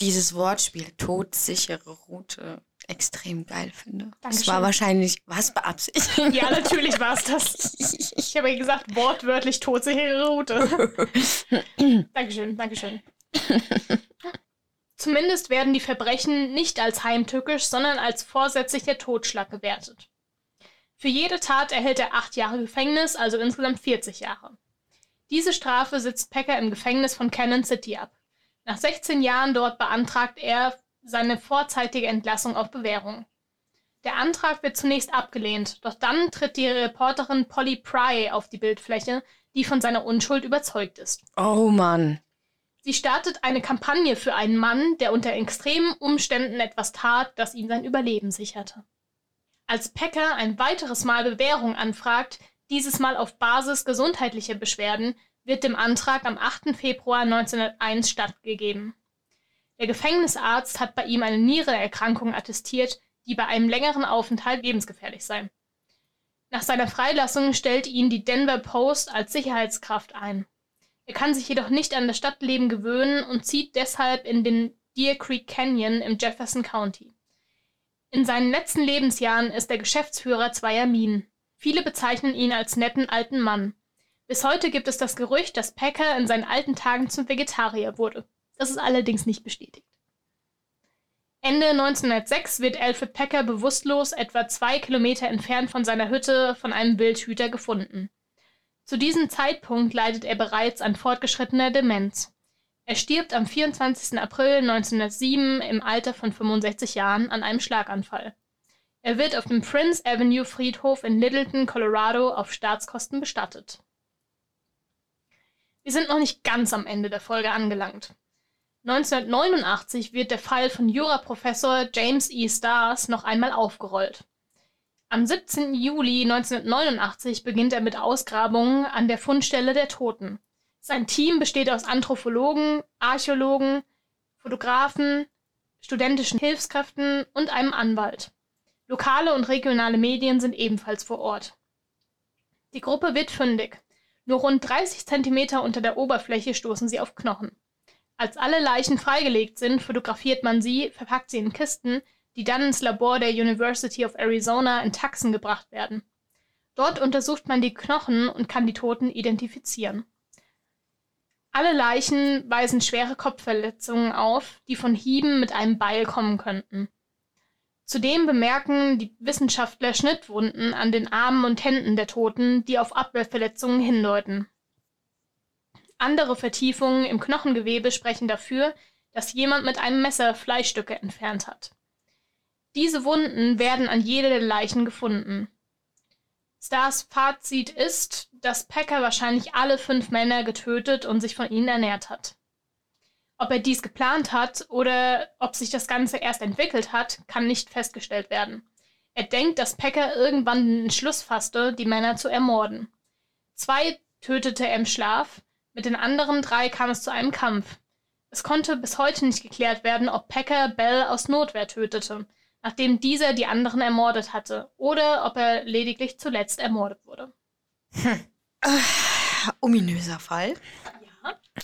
dieses Wortspiel todsichere Route extrem geil finde. Das Dankeschön. war wahrscheinlich was beabsichtigt. Ja, natürlich war es das. Ich habe ja gesagt, wortwörtlich todsichere Route. Dankeschön, Dankeschön. Zumindest werden die Verbrechen nicht als heimtückisch, sondern als vorsätzlicher Totschlag gewertet. Für jede Tat erhält er acht Jahre Gefängnis, also insgesamt 40 Jahre. Diese Strafe sitzt Packer im Gefängnis von Cannon City ab. Nach 16 Jahren dort beantragt er seine vorzeitige Entlassung auf Bewährung. Der Antrag wird zunächst abgelehnt, doch dann tritt die Reporterin Polly Pry auf die Bildfläche, die von seiner Unschuld überzeugt ist. Oh Mann. Sie startet eine Kampagne für einen Mann, der unter extremen Umständen etwas tat, das ihm sein Überleben sicherte. Als Packer ein weiteres Mal Bewährung anfragt, dieses Mal auf Basis gesundheitlicher Beschwerden, wird dem Antrag am 8. Februar 1901 stattgegeben. Der Gefängnisarzt hat bei ihm eine Nierenerkrankung attestiert, die bei einem längeren Aufenthalt lebensgefährlich sei. Nach seiner Freilassung stellt ihn die Denver Post als Sicherheitskraft ein. Er kann sich jedoch nicht an das Stadtleben gewöhnen und zieht deshalb in den Deer Creek Canyon im Jefferson County. In seinen letzten Lebensjahren ist er Geschäftsführer zweier Minen. Viele bezeichnen ihn als netten alten Mann. Bis heute gibt es das Gerücht, dass Packer in seinen alten Tagen zum Vegetarier wurde. Das ist allerdings nicht bestätigt. Ende 1906 wird Alfred Packer bewusstlos etwa zwei Kilometer entfernt von seiner Hütte von einem Wildhüter gefunden. Zu diesem Zeitpunkt leidet er bereits an fortgeschrittener Demenz. Er stirbt am 24. April 1907 im Alter von 65 Jahren an einem Schlaganfall. Er wird auf dem Prince Avenue Friedhof in Littleton, Colorado, auf Staatskosten bestattet. Wir sind noch nicht ganz am Ende der Folge angelangt. 1989 wird der Fall von Juraprofessor James E. Stars noch einmal aufgerollt. Am 17. Juli 1989 beginnt er mit Ausgrabungen an der Fundstelle der Toten. Sein Team besteht aus Anthropologen, Archäologen, Fotografen, studentischen Hilfskräften und einem Anwalt. Lokale und regionale Medien sind ebenfalls vor Ort. Die Gruppe wird fündig. Nur rund 30 Zentimeter unter der Oberfläche stoßen sie auf Knochen. Als alle Leichen freigelegt sind, fotografiert man sie, verpackt sie in Kisten, die dann ins Labor der University of Arizona in Tucson gebracht werden. Dort untersucht man die Knochen und kann die Toten identifizieren. Alle Leichen weisen schwere Kopfverletzungen auf, die von Hieben mit einem Beil kommen könnten. Zudem bemerken die Wissenschaftler Schnittwunden an den Armen und Händen der Toten, die auf Abwehrverletzungen hindeuten. Andere Vertiefungen im Knochengewebe sprechen dafür, dass jemand mit einem Messer Fleischstücke entfernt hat. Diese Wunden werden an jeder der Leichen gefunden. Stars Fazit ist, dass Packer wahrscheinlich alle fünf Männer getötet und sich von ihnen ernährt hat. Ob er dies geplant hat oder ob sich das Ganze erst entwickelt hat, kann nicht festgestellt werden. Er denkt, dass Packer irgendwann den Entschluss fasste, die Männer zu ermorden. Zwei tötete er im Schlaf, mit den anderen drei kam es zu einem Kampf. Es konnte bis heute nicht geklärt werden, ob Packer Bell aus Notwehr tötete, nachdem dieser die anderen ermordet hatte, oder ob er lediglich zuletzt ermordet wurde. Hm. Äh, ominöser Fall.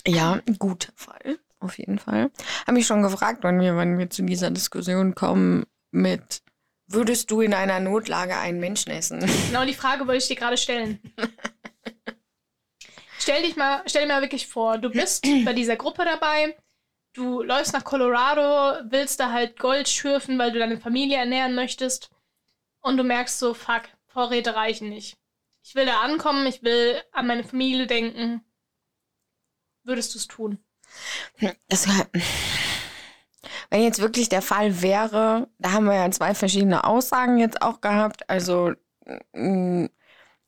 Ja. Ja, guter Fall. Auf jeden Fall. Habe mich schon gefragt, wann wir, wann wir zu dieser Diskussion kommen mit Würdest du in einer Notlage einen Menschen essen? Genau die Frage wollte ich dir gerade stellen. stell dich mal, stell dir mal wirklich vor, du bist bei dieser Gruppe dabei, du läufst nach Colorado, willst da halt Gold schürfen, weil du deine Familie ernähren möchtest und du merkst so, fuck, Vorräte reichen nicht. Ich will da ankommen, ich will an meine Familie denken. Würdest du es tun? Das, wenn jetzt wirklich der Fall wäre, da haben wir ja zwei verschiedene Aussagen jetzt auch gehabt. Also mm,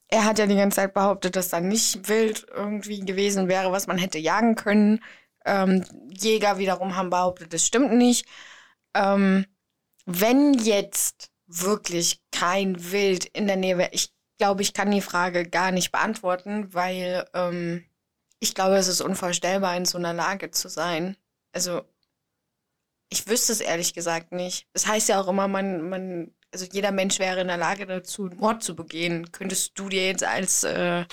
er hat ja die ganze Zeit behauptet, dass da nicht wild irgendwie gewesen wäre, was man hätte jagen können. Ähm, Jäger wiederum haben behauptet, das stimmt nicht. Ähm, wenn jetzt wirklich kein Wild in der Nähe wäre, ich glaube, ich kann die Frage gar nicht beantworten, weil ähm, ich glaube, es ist unvorstellbar, in so einer Lage zu sein. Also, ich wüsste es ehrlich gesagt nicht. Es das heißt ja auch immer, man, man, also jeder Mensch wäre in der Lage dazu, Mord zu begehen. Könntest du dir jetzt als äh,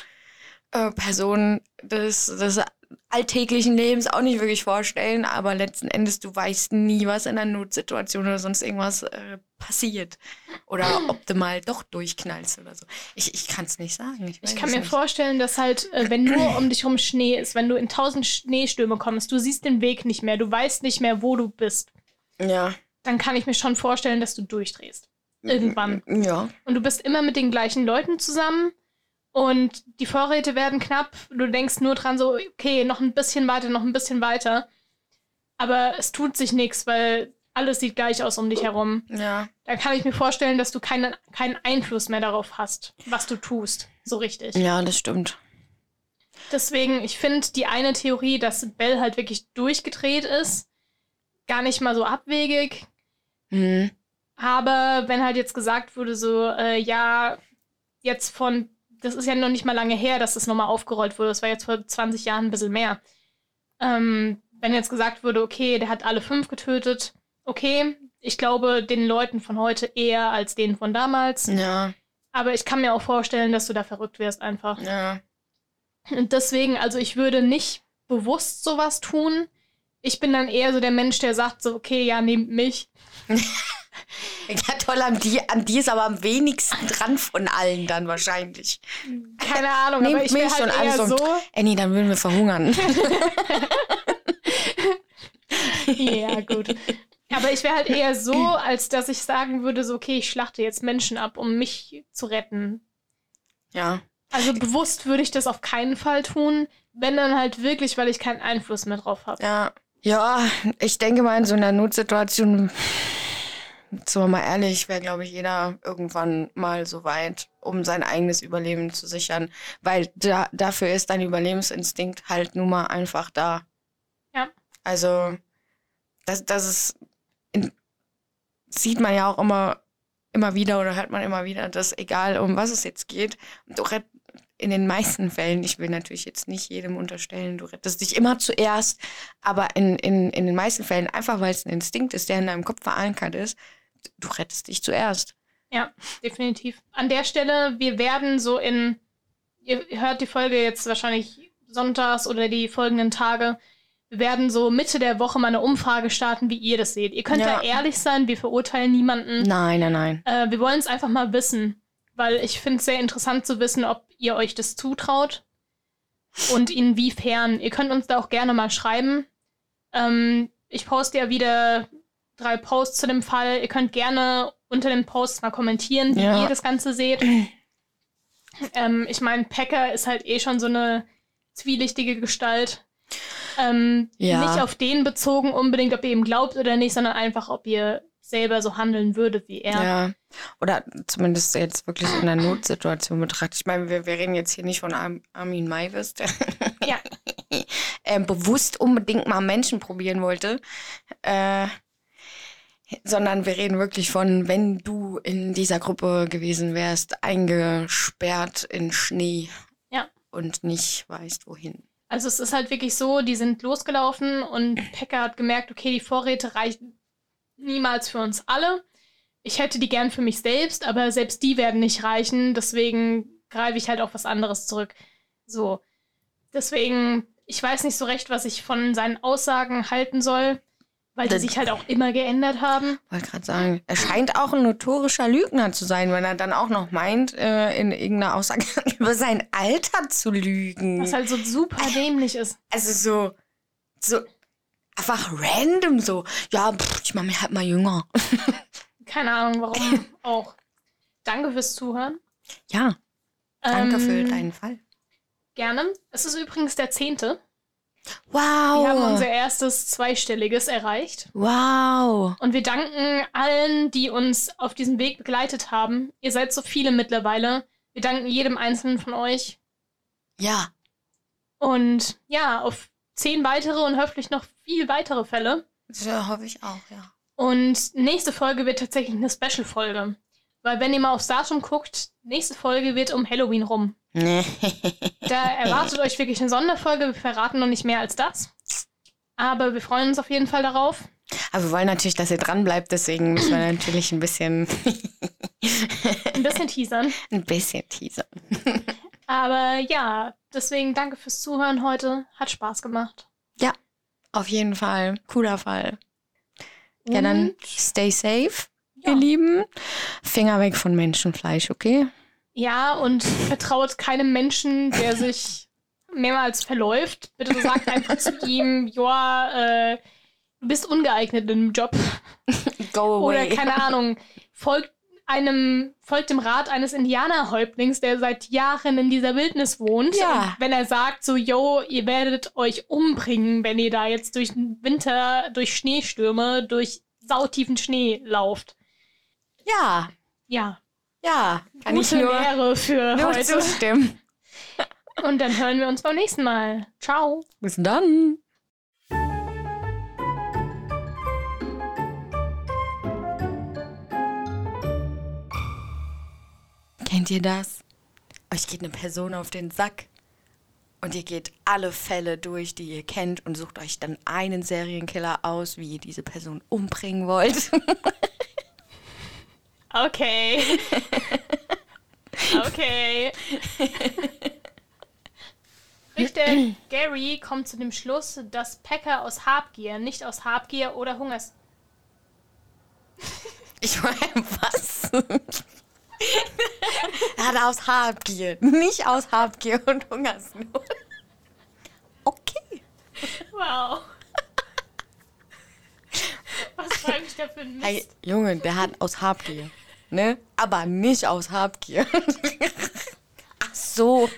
äh, Person des, des alltäglichen Lebens auch nicht wirklich vorstellen, aber letzten Endes, du weißt nie, was in einer Notsituation oder sonst irgendwas äh, passiert. Oder ob du mal doch durchknallst oder so. Ich, ich kann es nicht sagen. Ich, ich kann mir nicht. vorstellen, dass halt, äh, wenn nur um dich herum Schnee ist, wenn du in tausend Schneestürme kommst, du siehst den Weg nicht mehr, du weißt nicht mehr, wo du bist. Ja. Dann kann ich mir schon vorstellen, dass du durchdrehst. Irgendwann. Ja. Und du bist immer mit den gleichen Leuten zusammen und die Vorräte werden knapp. Du denkst nur dran, so, okay, noch ein bisschen weiter, noch ein bisschen weiter. Aber es tut sich nichts, weil alles sieht gleich aus um dich herum. Ja. Da kann ich mir vorstellen, dass du keinen, keinen Einfluss mehr darauf hast, was du tust. So richtig. Ja, das stimmt. Deswegen, ich finde die eine Theorie, dass Bell halt wirklich durchgedreht ist, gar nicht mal so abwegig. Mhm. Aber wenn halt jetzt gesagt wurde, so, äh, ja, jetzt von das ist ja noch nicht mal lange her, dass das nochmal aufgerollt wurde. Das war jetzt vor 20 Jahren ein bisschen mehr. Ähm, wenn jetzt gesagt würde, okay, der hat alle fünf getötet, okay, ich glaube den Leuten von heute eher als denen von damals. Ja. Aber ich kann mir auch vorstellen, dass du da verrückt wirst einfach. Ja. Und deswegen, also ich würde nicht bewusst sowas tun. Ich bin dann eher so der Mensch, der sagt so, okay, ja, nehmt mich. Ja, toll, an die, an die ist aber am wenigsten dran von allen dann wahrscheinlich. Keine Ahnung, Nehmt aber ich mich halt eher so. Annie, dann würden wir verhungern. ja, gut. Aber ich wäre halt eher so, als dass ich sagen würde, so, okay, ich schlachte jetzt Menschen ab, um mich zu retten. Ja. Also bewusst würde ich das auf keinen Fall tun, wenn dann halt wirklich, weil ich keinen Einfluss mehr drauf habe. Ja. Ja, ich denke mal, in so einer Notsituation sind wir mal ehrlich, wäre, glaube ich, jeder irgendwann mal so weit, um sein eigenes Überleben zu sichern. Weil da, dafür ist dein Überlebensinstinkt halt nun mal einfach da. Ja. Also, das, das ist, in, sieht man ja auch immer, immer wieder oder hört man immer wieder, dass egal um was es jetzt geht, du in den meisten Fällen, ich will natürlich jetzt nicht jedem unterstellen, du rettest dich immer zuerst, aber in, in, in den meisten Fällen, einfach weil es ein Instinkt ist, der in deinem Kopf verankert ist, du rettest dich zuerst. Ja, definitiv. An der Stelle, wir werden so in, ihr hört die Folge jetzt wahrscheinlich sonntags oder die folgenden Tage, wir werden so Mitte der Woche mal eine Umfrage starten, wie ihr das seht. Ihr könnt ja. da ehrlich sein, wir verurteilen niemanden. Nein, nein, nein. Äh, wir wollen es einfach mal wissen, weil ich finde es sehr interessant zu wissen, ob ihr euch das zutraut und inwiefern. Ihr könnt uns da auch gerne mal schreiben. Ähm, ich poste ja wieder drei Posts zu dem Fall. Ihr könnt gerne unter den Posts mal kommentieren, wie ja. ihr das Ganze seht. ähm, ich meine, Packer ist halt eh schon so eine zwielichtige Gestalt. Ähm, ja. Nicht auf den bezogen unbedingt, ob ihr ihm glaubt oder nicht, sondern einfach, ob ihr selber so handeln würdet wie er. Ja, oder zumindest jetzt wirklich in einer Notsituation betrachtet. Ich meine, wir, wir reden jetzt hier nicht von Ar Armin Maivis, der ja. äh, bewusst unbedingt mal Menschen probieren wollte. Äh, sondern wir reden wirklich von, wenn du in dieser Gruppe gewesen wärst, eingesperrt in Schnee ja. und nicht weißt, wohin. Also es ist halt wirklich so, die sind losgelaufen und Pekka hat gemerkt, okay, die Vorräte reichen niemals für uns alle. Ich hätte die gern für mich selbst, aber selbst die werden nicht reichen, deswegen greife ich halt auf was anderes zurück. So. Deswegen, ich weiß nicht so recht, was ich von seinen Aussagen halten soll. Weil die sich halt auch immer geändert haben. Wollte gerade sagen, er scheint auch ein notorischer Lügner zu sein, wenn er dann auch noch meint, äh, in irgendeiner Aussage über sein Alter zu lügen. Was halt so super dämlich ist. Also so, so einfach random so. Ja, pff, ich mach mich halt mal jünger. Keine Ahnung, warum auch. Danke fürs Zuhören. Ja, danke ähm, für deinen Fall. Gerne. Es ist übrigens der zehnte. Wow. Wir haben unser erstes zweistelliges erreicht. wow. Und wir danken allen, die uns auf diesem Weg begleitet haben. Ihr seid so viele mittlerweile. Wir danken jedem einzelnen von euch. Ja. Und ja, auf zehn weitere und hoffentlich noch viel weitere Fälle. So hoffe ich auch, ja. Und nächste Folge wird tatsächlich eine Special-Folge. Weil wenn ihr mal aufs Datum guckt, nächste Folge wird um Halloween rum. Da erwartet euch wirklich eine Sonderfolge. Wir verraten noch nicht mehr als das. Aber wir freuen uns auf jeden Fall darauf. Aber wir wollen natürlich, dass ihr dran bleibt, deswegen müssen wir natürlich ein bisschen, Ein bisschen teasern. ein bisschen teasern. Aber ja, deswegen danke fürs Zuhören heute. Hat Spaß gemacht. Ja, auf jeden Fall. Cooler Fall. Ja, dann Und- stay safe, Ja. ihr Lieben. Finger weg von Menschenfleisch, okay? Ja, und vertraut keinem Menschen, der sich mehrmals verläuft. Bitte sagt einfach zu ihm, Joa, äh, du bist ungeeignet im Job. Go Oder keine Ahnung, folgt einem, folgt dem Rat eines Indianerhäuptlings, der seit Jahren in dieser Wildnis wohnt. Ja. Wenn er sagt, so, yo, ihr werdet euch umbringen, wenn ihr da jetzt durch den Winter, durch Schneestürme, durch sautiefen Schnee lauft. Ja, Ja, ja. Kann ich gute nur, Lehre für nur heute. zustimmen. Und dann hören wir uns beim nächsten Mal. Ciao. Bis dann. Kennt ihr das? Euch geht eine Person auf den Sack und ihr geht alle Fälle durch, die ihr kennt und sucht euch dann einen Serienkiller aus, wie ihr diese Person umbringen wollt. Okay. okay. Richter Gary kommt zu dem Schluss, dass Packer aus Habgier, nicht aus Habgier oder Hungers. Ich meine, was? er hat aus Habgier, nicht aus Habgier und Hungersnot. Okay. Wow. Was schreibe ich da für ein Mist? Hey, Junge, der hat aus Habgier, ne? Aber nicht aus Habgier. Ach so,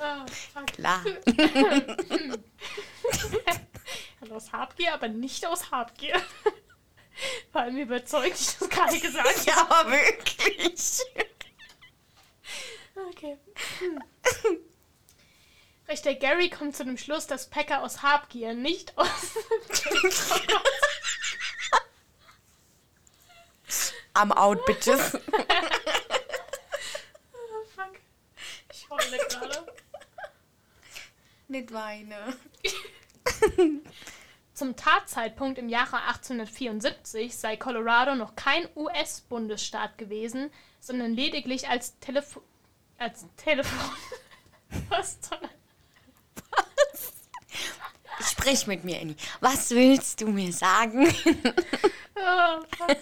Oh, klar. Hat aus Habgier, aber nicht aus Habgier. Vor allem überzeugt, ich das gerade gesagt habe. Ja, aber wirklich. Okay. Hm. Richter Gary kommt zu dem Schluss, dass Packer aus Habgier nicht aus. I'm out, bitches. Oh, fuck. Ich heule gerade. Nicht weine. Zum Tatzeitpunkt im Jahre 1874 sei Colorado noch kein US-Bundesstaat gewesen, sondern lediglich als Telefon. als Telefon. Was zur. Sprich mit mir, Annie. Was willst du mir sagen? Oh, fuck.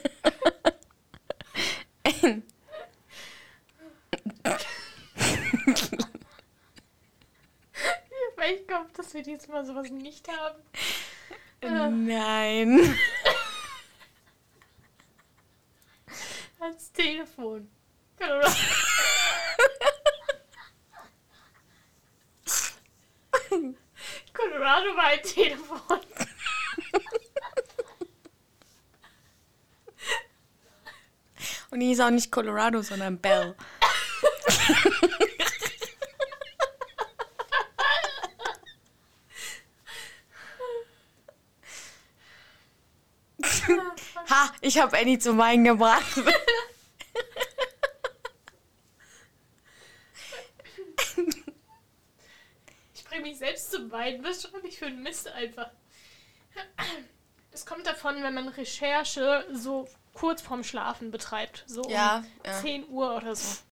ich glaube, dass wir diesmal sowas nicht haben. Nein. Als Telefon. Colorado. Colorado war ein Telefon. Und die ist auch nicht Colorado, sondern Bell. ich habe Annie zum Weinen gebracht. Ich bringe mich selbst zum Weinen. Was schreibe ich für ein Mist einfach? Das kommt davon, wenn man Recherche so kurz vorm Schlafen betreibt. So Ja, um ja. 10 Uhr oder so.